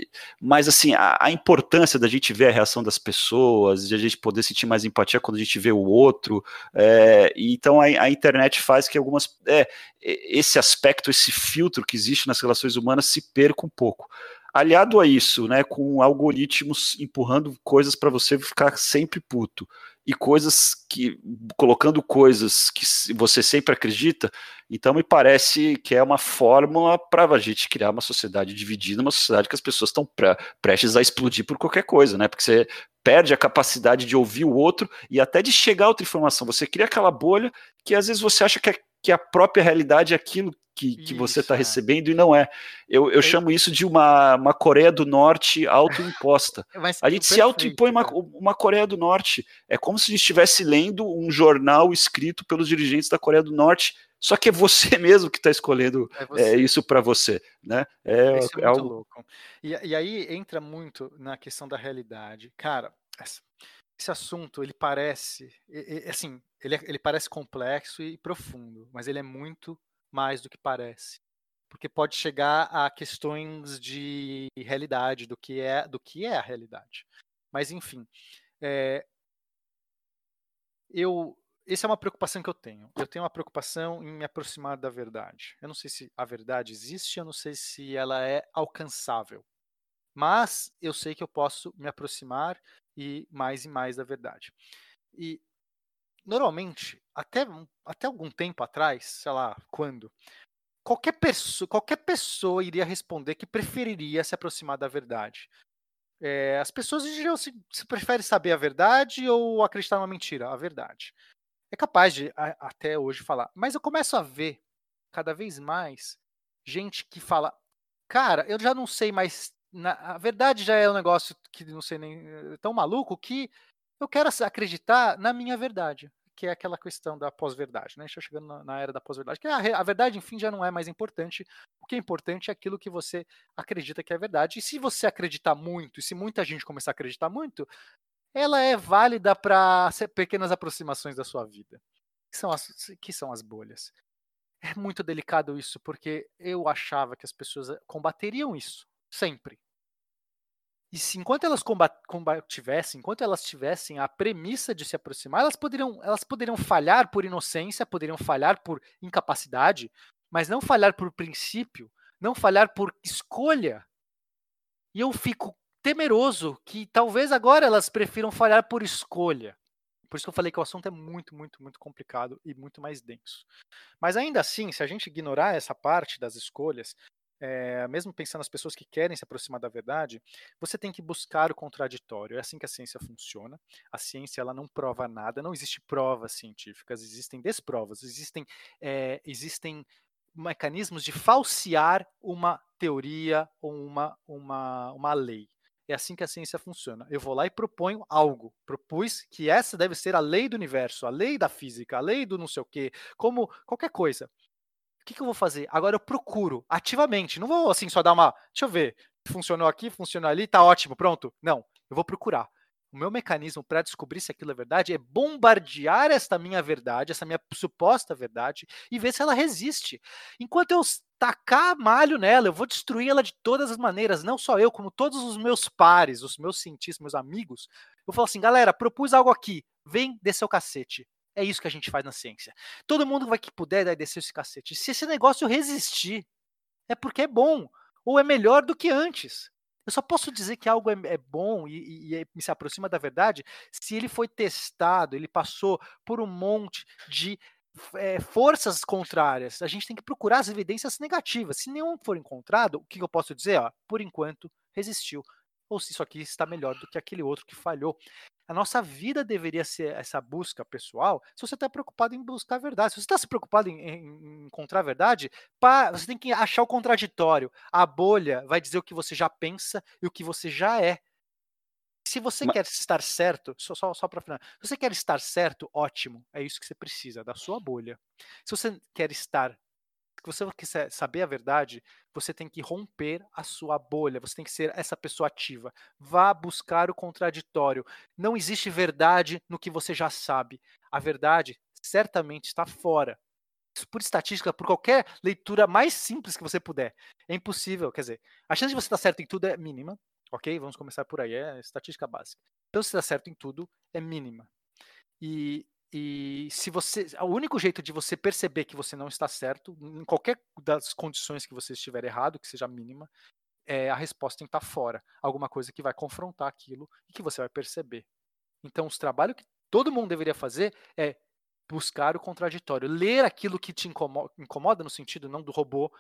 e, mas assim, a, a, importância da gente ver a reação das pessoas, de a gente poder sentir mais empatia quando a gente vê o outro, é, então a, a, internet faz que algumas, é, esse aspecto, esse filtro que existe nas relações humanas se perca um pouco. Aliado a isso, né, com algoritmos empurrando coisas para você ficar sempre puto e coisas que colocando coisas que você sempre acredita, então me parece que é uma fórmula para a gente criar uma sociedade dividida, uma sociedade que as pessoas estão prestes a explodir por qualquer coisa, né? Porque você perde a capacidade de ouvir o outro e até de chegar a outra informação. Você cria aquela bolha que às vezes você acha que, é, que a própria realidade é aquilo que, que você está é. recebendo e não é. Eu, eu chamo isso de uma, uma Coreia do Norte autoimposta. a gente se autoimpõe uma, uma Coreia do Norte. É como se a gente estivesse lendo um jornal escrito pelos dirigentes da Coreia do Norte, só que é você mesmo que está escolhendo é, é isso para você. Né? É, isso é, é algo... louco. E, e aí entra muito na questão da realidade. Cara, esse assunto ele parece assim ele, ele parece complexo e profundo mas ele é muito mais do que parece. Porque pode chegar a questões de realidade, do que é, do que é a realidade. Mas, enfim, é, eu, essa é uma preocupação que eu tenho. Eu tenho uma preocupação em me aproximar da verdade. Eu não sei se a verdade existe, eu não sei se ela é alcançável. Mas eu sei que eu posso me aproximar e mais e mais da verdade. E normalmente, até, até algum tempo atrás, sei lá quando, qualquer pessoa, qualquer pessoa iria responder que preferiria se aproximar da verdade. É, as pessoas diriam se, se prefere saber a verdade ou acreditar numa mentira. A verdade. É capaz de a, até hoje falar. Mas eu começo a ver cada vez mais gente que fala: Cara, eu já não sei mais. Na, a verdade já é um negócio que não sei nem. É tão maluco que eu quero acreditar na minha verdade que é aquela questão da pós-verdade, né? Está chegando na, na, era da pós-verdade, que a, a, verdade, enfim, já não é mais importante. O que é importante é aquilo que você acredita que é verdade. E se você acreditar muito, e se muita gente começar a acreditar muito, ela é válida para pequenas aproximações da sua vida, que são, as, que são as bolhas. É muito delicado isso, porque eu achava que as pessoas eh, combateriam isso, sempre. E se enquanto elas combativessem, enquanto elas tivessem a premissa de se aproximar, elas poderiam, elas poderiam falhar por inocência, poderiam falhar por incapacidade, mas não falhar por princípio, não falhar por escolha. E eu fico temeroso que talvez agora elas prefiram falhar por escolha. Por isso que eu falei que o assunto é muito, muito, muito complicado e muito mais denso. Mas ainda assim, se a gente ignorar essa parte das escolhas, é, mesmo pensando nas pessoas que querem se aproximar da verdade, você tem que buscar o contraditório. É assim que a ciência funciona. A ciência ela não prova nada, não existe provas científicas, existem desprovas, existem, é, existem mecanismos de falsear uma teoria ou uma, uma, uma lei. É assim que a ciência funciona. Eu vou lá e proponho algo. Propus que essa deve ser a lei do universo, a lei da física, a lei do não sei o quê, como qualquer coisa que, que eu vou fazer? Agora eu procuro ativamente. Não vou assim só dar uma. Deixa eu ver. Funcionou aqui, funcionou ali, tá ótimo, pronto. Não, eu vou procurar. O meu mecanismo para descobrir se aquilo é verdade é bombardear esta minha verdade, essa minha suposta verdade, e ver se ela resiste. Enquanto eu tacar malho nela, eu vou destruir ela de todas as maneiras, não só eu, como todos os meus pares, os meus cientistas, meus amigos. Eu falo assim, galera, propus algo aqui, vem descer o cacete. É isso que a gente faz na ciência. Todo mundo vai que puder vai descer esse cacete. Se esse negócio resistir, é porque é bom, ou é melhor do que antes. Eu só posso dizer que algo é, é bom e, e, e, se aproxima da verdade se ele foi testado, ele passou por um monte de é, forças contrárias. A gente tem que procurar as evidências negativas. Se nenhum for encontrado, o que eu posso dizer? Ó, por enquanto, resistiu. Ou se isso aqui está melhor do que aquele outro que falhou. A nossa vida deveria ser essa busca pessoal. Se você está preocupado em buscar a verdade, se você está se preocupado em, em, encontrar a verdade, pá, você tem que achar o contraditório. A bolha vai dizer o que você já pensa e o que você já é. Se você Mas... quer estar certo, só, só, só para final, se você quer estar certo, ótimo, é isso que você precisa, da sua bolha. Se você quer estar que você quiser saber a verdade, você tem que romper a sua bolha, você tem que ser essa pessoa ativa. Vá buscar o contraditório. Não existe verdade no que você já sabe. A verdade certamente está fora. Por estatística, por qualquer leitura mais simples que você puder. É impossível, quer dizer, a chance de você estar certo em tudo é mínima, ok? Vamos começar por aí, é estatística básica. Então, se está certo em tudo, é mínima. E e se você. O único jeito de você perceber que você não está certo, em qualquer das condições que você estiver errado, que seja mínima, é, a resposta tem que estar fora. Alguma coisa que vai confrontar aquilo e que você vai perceber. Então, os trabalhos que todo mundo deveria fazer é buscar o contraditório, ler aquilo que te incomoda, incomoda no sentido não do robô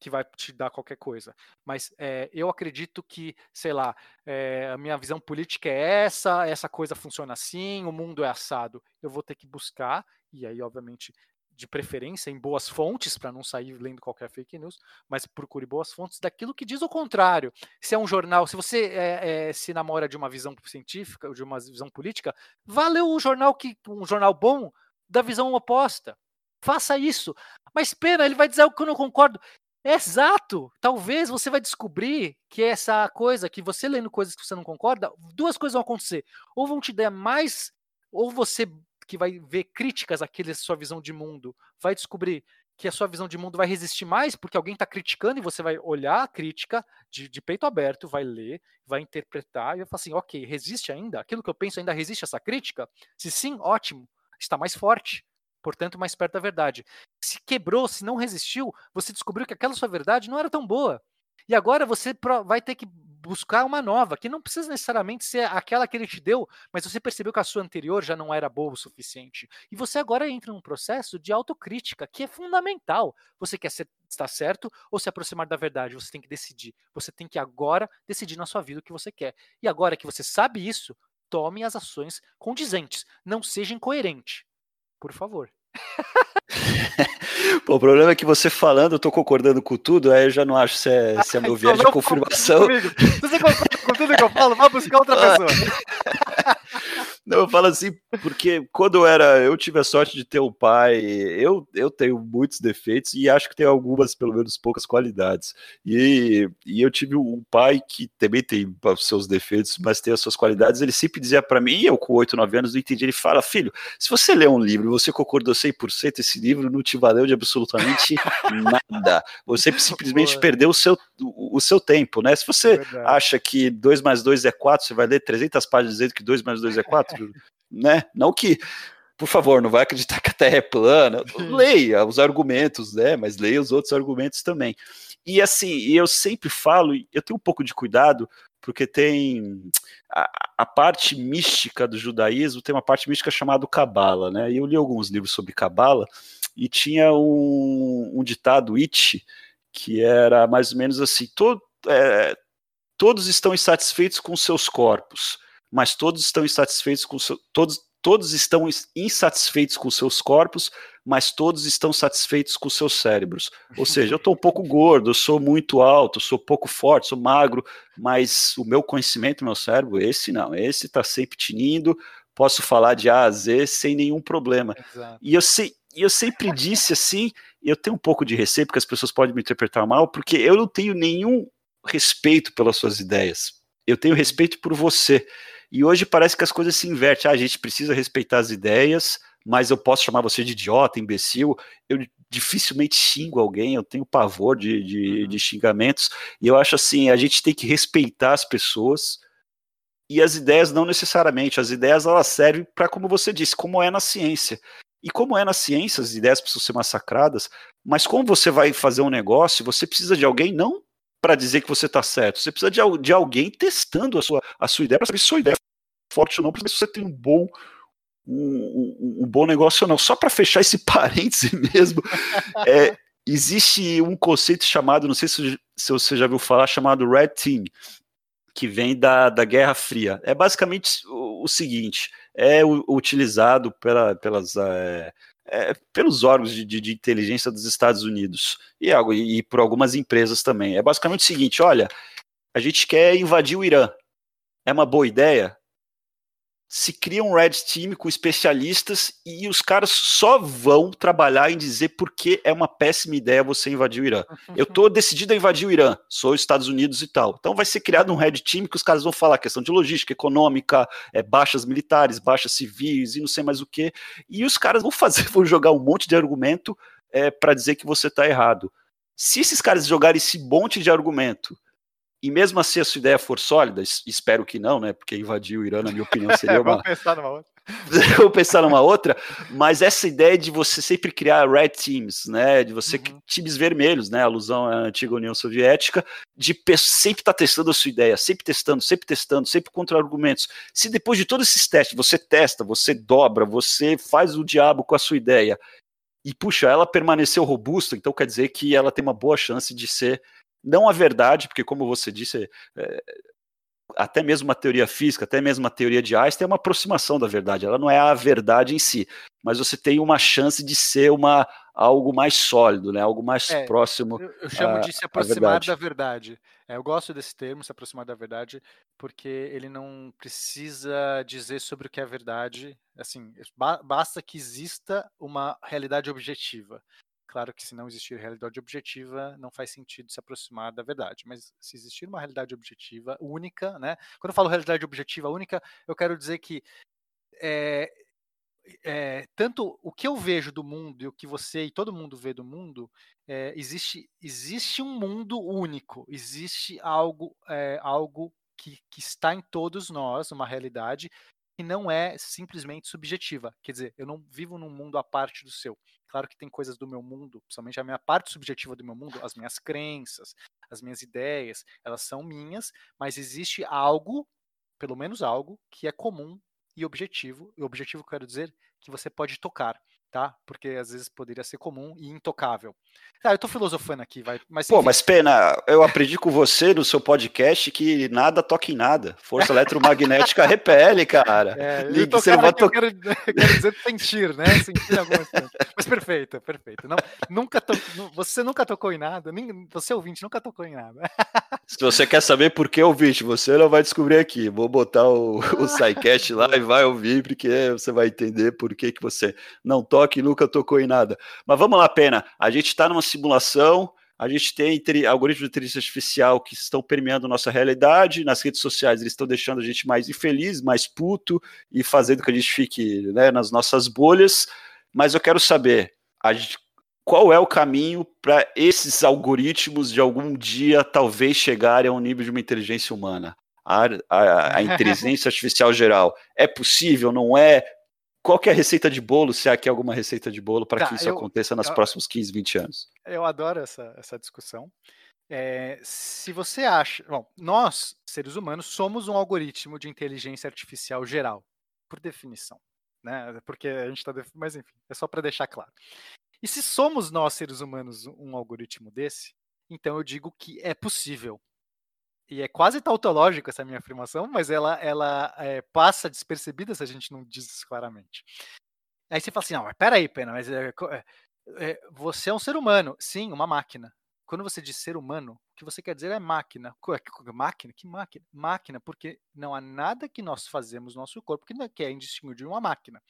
que vai te dar qualquer coisa. Mas é, eu acredito que, sei lá, é, a minha visão política é essa, essa coisa funciona assim, o mundo é assado. Eu vou ter que buscar, e aí, obviamente, de preferência em boas fontes, para não sair lendo qualquer fake news, mas procure boas fontes daquilo que diz o contrário. Se é um jornal, se você é, se namora de uma visão científica, de uma visão política, vá ler o jornal que um jornal bom da visão oposta. Faça isso. Mas pena, ele vai dizer algo que eu não concordo. Exato! Talvez você vai descobrir que essa coisa, que você lendo coisas que você não concorda, duas coisas vão acontecer. Ou vão te dar mais, ou você que vai ver críticas àquela sua visão de mundo, vai descobrir que a sua visão de mundo vai resistir mais porque alguém está criticando e você vai olhar a crítica de, de, peito aberto, vai ler, vai interpretar e vai falar assim, ok, resiste ainda? Aquilo que eu penso ainda resiste a essa crítica? Se sim, ótimo, está mais forte portanto, mais perto da verdade. Se quebrou, se não resistiu, você descobriu que aquela sua verdade não era tão boa. E agora você vai ter que buscar uma nova, que não precisa necessariamente ser aquela que ele te deu, mas você percebeu que a sua anterior já não era boa o suficiente. E você agora entra num processo de autocrítica, que é fundamental. Você quer ser, estar certo ou se aproximar da verdade? Você tem que decidir. Você tem que agora decidir na sua vida o que você quer. E agora que você sabe isso, tome as ações condizentes. Não seja incoerente. Por favor. Pô, o problema é que você falando, eu tô concordando com tudo, aí eu já não acho se é, se é meu viés de confirmação. Se você concorda com tudo que eu falo, vá buscar outra pessoa. Não, eu falo assim, porque quando eu era, eu tive a sorte de ter um pai, eu, eu tenho muitos defeitos e acho que tem algumas, pelo menos poucas qualidades. E, e eu tive um pai que também tem os seus defeitos, mas tem as suas qualidades. Ele sempre dizia para mim, e eu com 8, 9 anos não entendi, ele fala, filho, se você lê um livro e você concordou 100%, esse livro não te valeu de absolutamente nada. Você simplesmente Boa. perdeu o seu, o, o, seu tempo, né? Se você Verdade. acha que 2 mais 2 é 4, você vai ler 300 páginas dizendo que 2 mais 2 é 4, né? Não que por favor, não vai acreditar que a Terra é plana. leia os argumentos, né? Mas leia os outros argumentos também. E assim, eu sempre falo, eu tenho um pouco de cuidado, porque tem a, a, parte mística do judaísmo, tem uma parte mística chamada Cabala, né? E eu li alguns livros sobre Cabala e tinha um, um ditado It que era mais ou menos assim: to, é, todos estão insatisfeitos com seus corpos, mas todos estão insatisfeitos com seu, todos todos estão insatisfeitos com seus corpos, mas todos estão satisfeitos com seus cérebros. Ou seja, eu estou um pouco gordo, sou muito alto, sou pouco forte, sou magro, mas o meu conhecimento, meu cérebro, esse não, esse está sempre tinindo, posso falar de A a Z sem nenhum problema. Exato. E eu, sei, eu sempre disse assim, eu tenho um pouco de receio, porque as pessoas podem me interpretar mal, porque eu não tenho nenhum respeito pelas suas ideias. Eu tenho respeito por você. E hoje parece que as coisas se invertem. Ah, a gente precisa respeitar as ideias, mas eu posso chamar você de idiota, imbecil. Eu dificilmente xingo alguém, eu tenho pavor de, de, uhum. de xingamentos. E eu acho assim: a gente tem que respeitar as pessoas. E as ideias não necessariamente, as ideias elas servem para, como você disse, como é na ciência. E como é na ciência, as ideias precisam ser massacradas, mas como você vai fazer um negócio, você precisa de alguém não para dizer que você está certo. Você precisa de, de, alguém testando a sua, a sua ideia para saber se sua ideia é forte ou não, para saber se você tem um bom um, um, um bom negócio ou não. Só para fechar esse parêntese mesmo, é, existe um conceito chamado, não sei se, se você já viu falar, chamado Red Team, que vem da, da Guerra Fria. É basicamente o, o seguinte: é utilizado pela, pelas é, é, pelos órgãos de, de, de, inteligência dos Estados Unidos e, e por algumas empresas também. É basicamente o seguinte: olha, a gente quer invadir o Irã. É uma boa ideia? Se cria um red team com especialistas e os caras só vão trabalhar em dizer por que é uma péssima ideia você invadir o Irã. Eu estou decidido a invadir o Irã, sou os Estados Unidos e tal. Então vai ser criado um red team que os caras vão falar questão de logística, econômica, é, baixas militares, baixas civis e não sei mais o que. E os caras vão fazer, vão jogar um monte de argumento é, para dizer que você está errado. Se esses caras jogarem esse monte de argumento e mesmo assim a sua ideia for sólida, espero que não, né? Porque invadir o Irã, na minha opinião, seria uma. Vamos pensar numa outra. Vou pensar numa outra, mas essa ideia de você sempre criar red teams, né, de você uhum. times vermelhos, né, alusão à antiga União Soviética, de sempre estar tá testando a sua ideia, sempre testando, sempre testando, sempre contra argumentos. Se depois de todos esses testes você testa, você dobra, você faz o diabo com a sua ideia e puxa, ela permaneceu robusta, então quer dizer que ela tem uma boa chance de ser não a verdade, porque como você disse, é, até mesmo uma teoria física, até mesmo uma teoria de Einstein é uma aproximação da verdade, ela não é a verdade em si, mas você tem uma chance de ser uma algo mais sólido, né? Algo mais é, próximo. Eu, eu chamo a, de se aproximar verdade. da verdade. É, eu gosto desse termo, se aproximar da verdade, porque ele não precisa dizer sobre o que é verdade. Assim, ba basta que exista uma realidade objetiva. Claro que se não existir realidade objetiva, não faz sentido se aproximar da verdade. Mas se existir uma realidade objetiva única, né? Quando eu falo realidade objetiva única, eu quero dizer que é, é, tanto o que eu vejo do mundo e o que você e todo mundo vê do mundo, é, existe, existe um mundo único, existe algo, é, algo que, que está em todos nós, uma realidade que não é simplesmente subjetiva. Quer dizer, eu não vivo num mundo à parte do seu. Claro que tem coisas do meu mundo, principalmente a minha parte subjetiva do meu mundo, as minhas crenças, as minhas ideias, elas são minhas, mas existe algo, pelo menos algo, que é comum e objetivo. E objetivo quero dizer que você pode tocar tá? Porque às vezes poderia ser comum e intocável. Ah, eu tô filosofando aqui, vai. Mas, Pô, mas pena, eu aprendi com você no seu podcast que nada toca em nada. Força eletromagnética repele, cara. É, Ligue, você vai to... quero, quero dizer sentir, né? Sentir alguma coisa. Mas perfeito, perfeito. Não, nunca to... Você nunca tocou em nada, nem... você ouvinte nunca tocou em nada. Se você quer saber por que ouvinte, você não vai descobrir aqui. Vou botar o, o SciCast lá e vai ouvir, porque você vai entender por que, que você não toca toque nunca tocou em nada. Mas vamos lá, Pena. A gente está numa simulação, a gente tem algoritmos de inteligência artificial que estão permeando nossa realidade. Nas redes sociais, eles estão deixando a gente mais infeliz, mais puto e fazendo que a gente fique né, nas nossas bolhas. Mas eu quero saber gente, qual é o caminho para esses algoritmos de algum dia talvez chegarem a um nível de uma inteligência humana. A, a, a inteligência artificial geral é possível, não é? Qual que é a receita de bolo, se há aqui alguma receita de bolo para tá, que isso eu, aconteça nos eu, próximos 15, 20 anos? Eu adoro essa, essa discussão. É, se você acha. Bom, nós, seres humanos, somos um algoritmo de inteligência artificial geral, por definição. Né? Porque a gente está. Mas enfim, é só para deixar claro. E se somos nós, seres humanos, um algoritmo desse, então eu digo que é possível. E é quase tautológico essa minha afirmação, mas ela, ela é, passa despercebida se a gente não diz isso claramente. Aí você fala assim: não, mas peraí, Pena, mas é, é, você é um ser humano. Sim, uma máquina quando você diz ser humano, o que você quer dizer é máquina. Máquina? Que máquina? Máquina, porque não há nada que nós fazemos no nosso corpo que é indistinguível de uma máquina.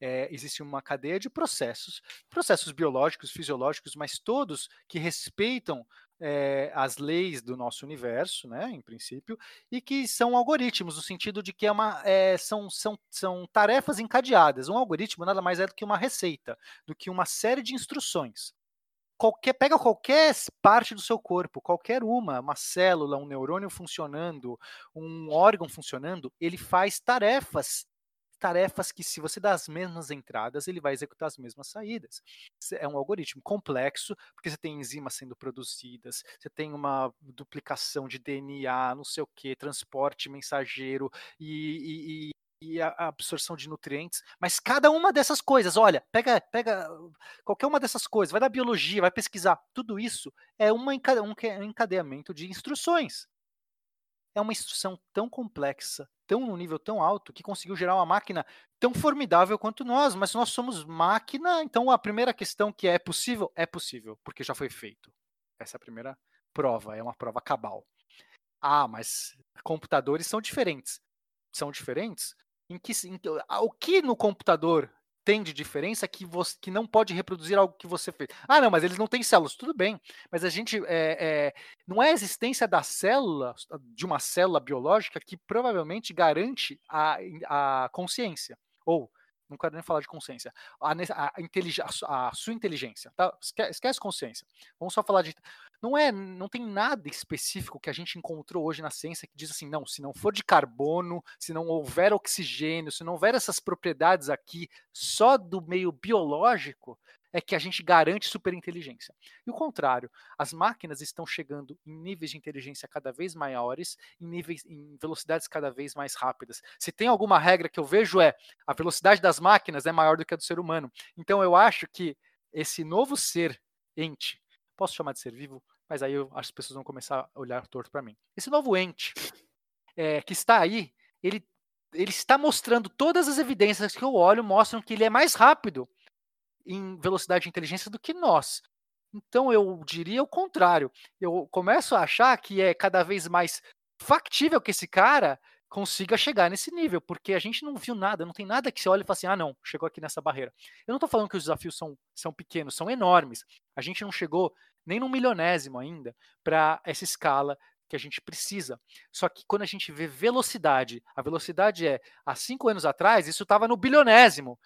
É, existe uma cadeia de processos, processos biológicos, fisiológicos, mas todos que respeitam é, as leis do nosso universo, né, em princípio, e que são algoritmos, no sentido de que é uma, é, são, são, são tarefas encadeadas. Um algoritmo nada mais é do que uma receita, do que uma série de instruções qualquer pega qualquer parte do seu corpo, qualquer uma, uma célula, um neurônio funcionando, um órgão funcionando, ele faz tarefas tarefas que, se você dá as mesmas entradas, ele vai executar as mesmas saídas. É um algoritmo complexo, porque você tem enzimas sendo produzidas, você tem uma duplicação de DNA, não sei o que, transporte mensageiro e, e, e a absorção de nutrientes, mas cada uma dessas coisas, olha, pega, pega qualquer uma dessas coisas, vai da biologia, vai pesquisar, tudo isso é uma, um encadeamento de instruções. É uma instrução tão complexa, tão num nível tão alto, que conseguiu gerar uma máquina tão formidável quanto nós, mas nós somos máquina, então a primeira questão que é possível, é possível, porque já foi feito. Essa é a primeira prova, é uma prova cabal. Ah, mas computadores são diferentes. São diferentes em que, em, o que no computador tem de diferença que você que não pode reproduzir algo que você fez. Ah, não, mas eles não têm células. Tudo bem, mas a gente é, é, não é a existência da célula, de uma célula biológica, que provavelmente garante a, a consciência. Ou não quero nem falar de consciência, a, a, a, a sua inteligência, tá? Esquece, esquece, consciência. Vamos só falar de. Não é, não tem nada específico que a gente encontrou hoje na ciência que diz assim, não, se não for de carbono, se não houver oxigênio, se não houver essas propriedades aqui só do meio biológico, é que a gente garante superinteligência. E o contrário, as máquinas estão chegando em níveis de inteligência cada vez maiores, em níveis em velocidades cada vez mais rápidas. Se tem alguma regra que eu vejo é a velocidade das máquinas é maior do que a do ser humano. Então eu acho que esse novo ser ente, posso chamar de ser vivo, mas aí eu, as pessoas vão começar a olhar torto para mim. Esse novo ente é, que está aí, ele ele está mostrando todas as evidências que eu olho mostram que ele é mais rápido em velocidade de inteligência do que nós. Então eu diria o contrário. Eu começo a achar que é cada vez mais factível que esse cara consiga chegar nesse nível, porque a gente não viu nada, não tem nada que você olhe e fale assim, ah não, chegou aqui nessa barreira. Eu não estou falando que os desafios são, são pequenos, são enormes. A gente não chegou nem no milionésimo ainda para essa escala que a gente precisa. Só que quando a gente vê velocidade, a velocidade é, há cinco anos atrás, isso estava no bilionésimo.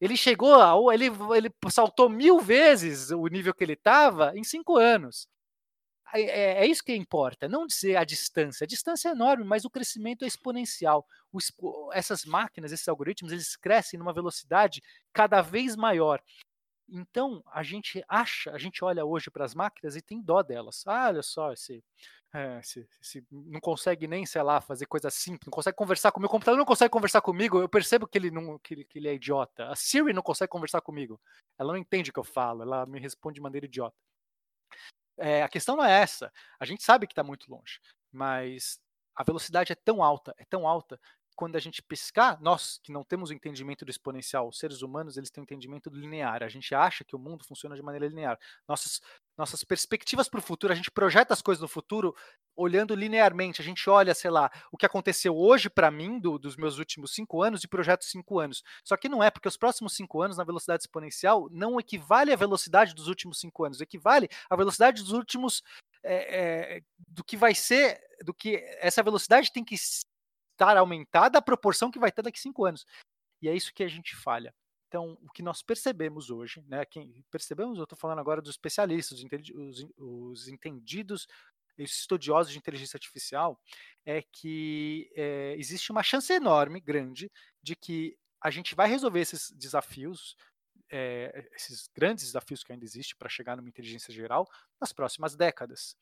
Ele chegou, a, ele, ele saltou mil vezes o nível que ele estava em cinco anos. É, é, é, isso que importa, não dizer a distância. A distância é enorme, mas o crescimento é exponencial. essas máquinas, esses algoritmos, eles crescem numa velocidade cada vez maior. Então, a gente acha, a gente olha hoje para as máquinas e tem dó delas. Ah, olha só, esse é, se, se, não consegue nem, sei lá, fazer coisa simples, não consegue conversar comigo, o computador não consegue conversar comigo, eu percebo que ele, não, que, ele, que ele é idiota. A Siri não consegue conversar comigo. Ela não entende o que eu falo, ela me responde de maneira idiota. É, a questão não é essa. A gente sabe que está muito longe, mas a velocidade é tão alta, é tão alta, quando a gente pescar, nós que não temos o entendimento do exponencial, os seres humanos eles têm o entendimento do linear. A gente acha que o mundo funciona de maneira linear. Nossas, nossas perspectivas para o futuro, a gente projeta as coisas no futuro olhando linearmente. A gente olha, sei lá, o que aconteceu hoje para mim do, dos meus últimos cinco anos e projeto cinco anos. Só que não é, porque os próximos cinco anos na velocidade exponencial não equivale à velocidade dos últimos cinco anos, equivale à velocidade dos últimos é, é, do que vai ser, do que essa velocidade tem que estar aumentada a proporção que vai ter daqui a cinco anos. E é isso que a gente falha. Então, o que nós percebemos hoje, né? Quem percebemos, eu estou falando agora dos especialistas, os, os entendidos, os estudiosos de inteligência artificial, é que é, existe uma chance enorme, grande, de que a gente vai resolver esses desafios, é, esses grandes desafios que ainda existem para chegar numa inteligência geral nas próximas décadas.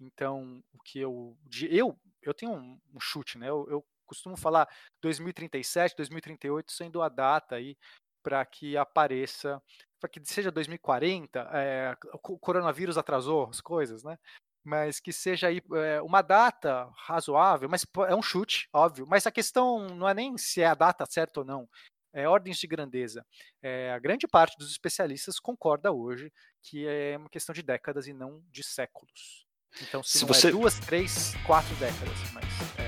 Então, o que eu eu eu tenho um, um chute, né? Eu, eu, costumo falar 2037, 2038 sendo a data aí para que apareça, para que seja 2040. É, o coronavírus atrasou as coisas, né? Mas que seja aí é, uma data razoável, mas é um chute, óbvio. Mas a questão não é nem se é a data certa ou não, é ordens de grandeza. É, a grande parte dos especialistas concorda hoje que é uma questão de décadas e não de séculos. Então, se, se é você... é duas, três, quatro décadas, mas é.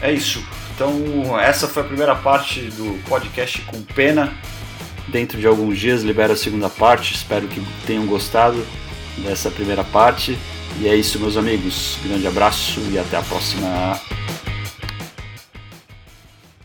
É isso. Então, essa foi a primeira parte do podcast com pena. Dentro de alguns dias libera a segunda parte. Espero que tenham gostado dessa primeira parte. E é isso, meus amigos. Grande abraço e até a próxima.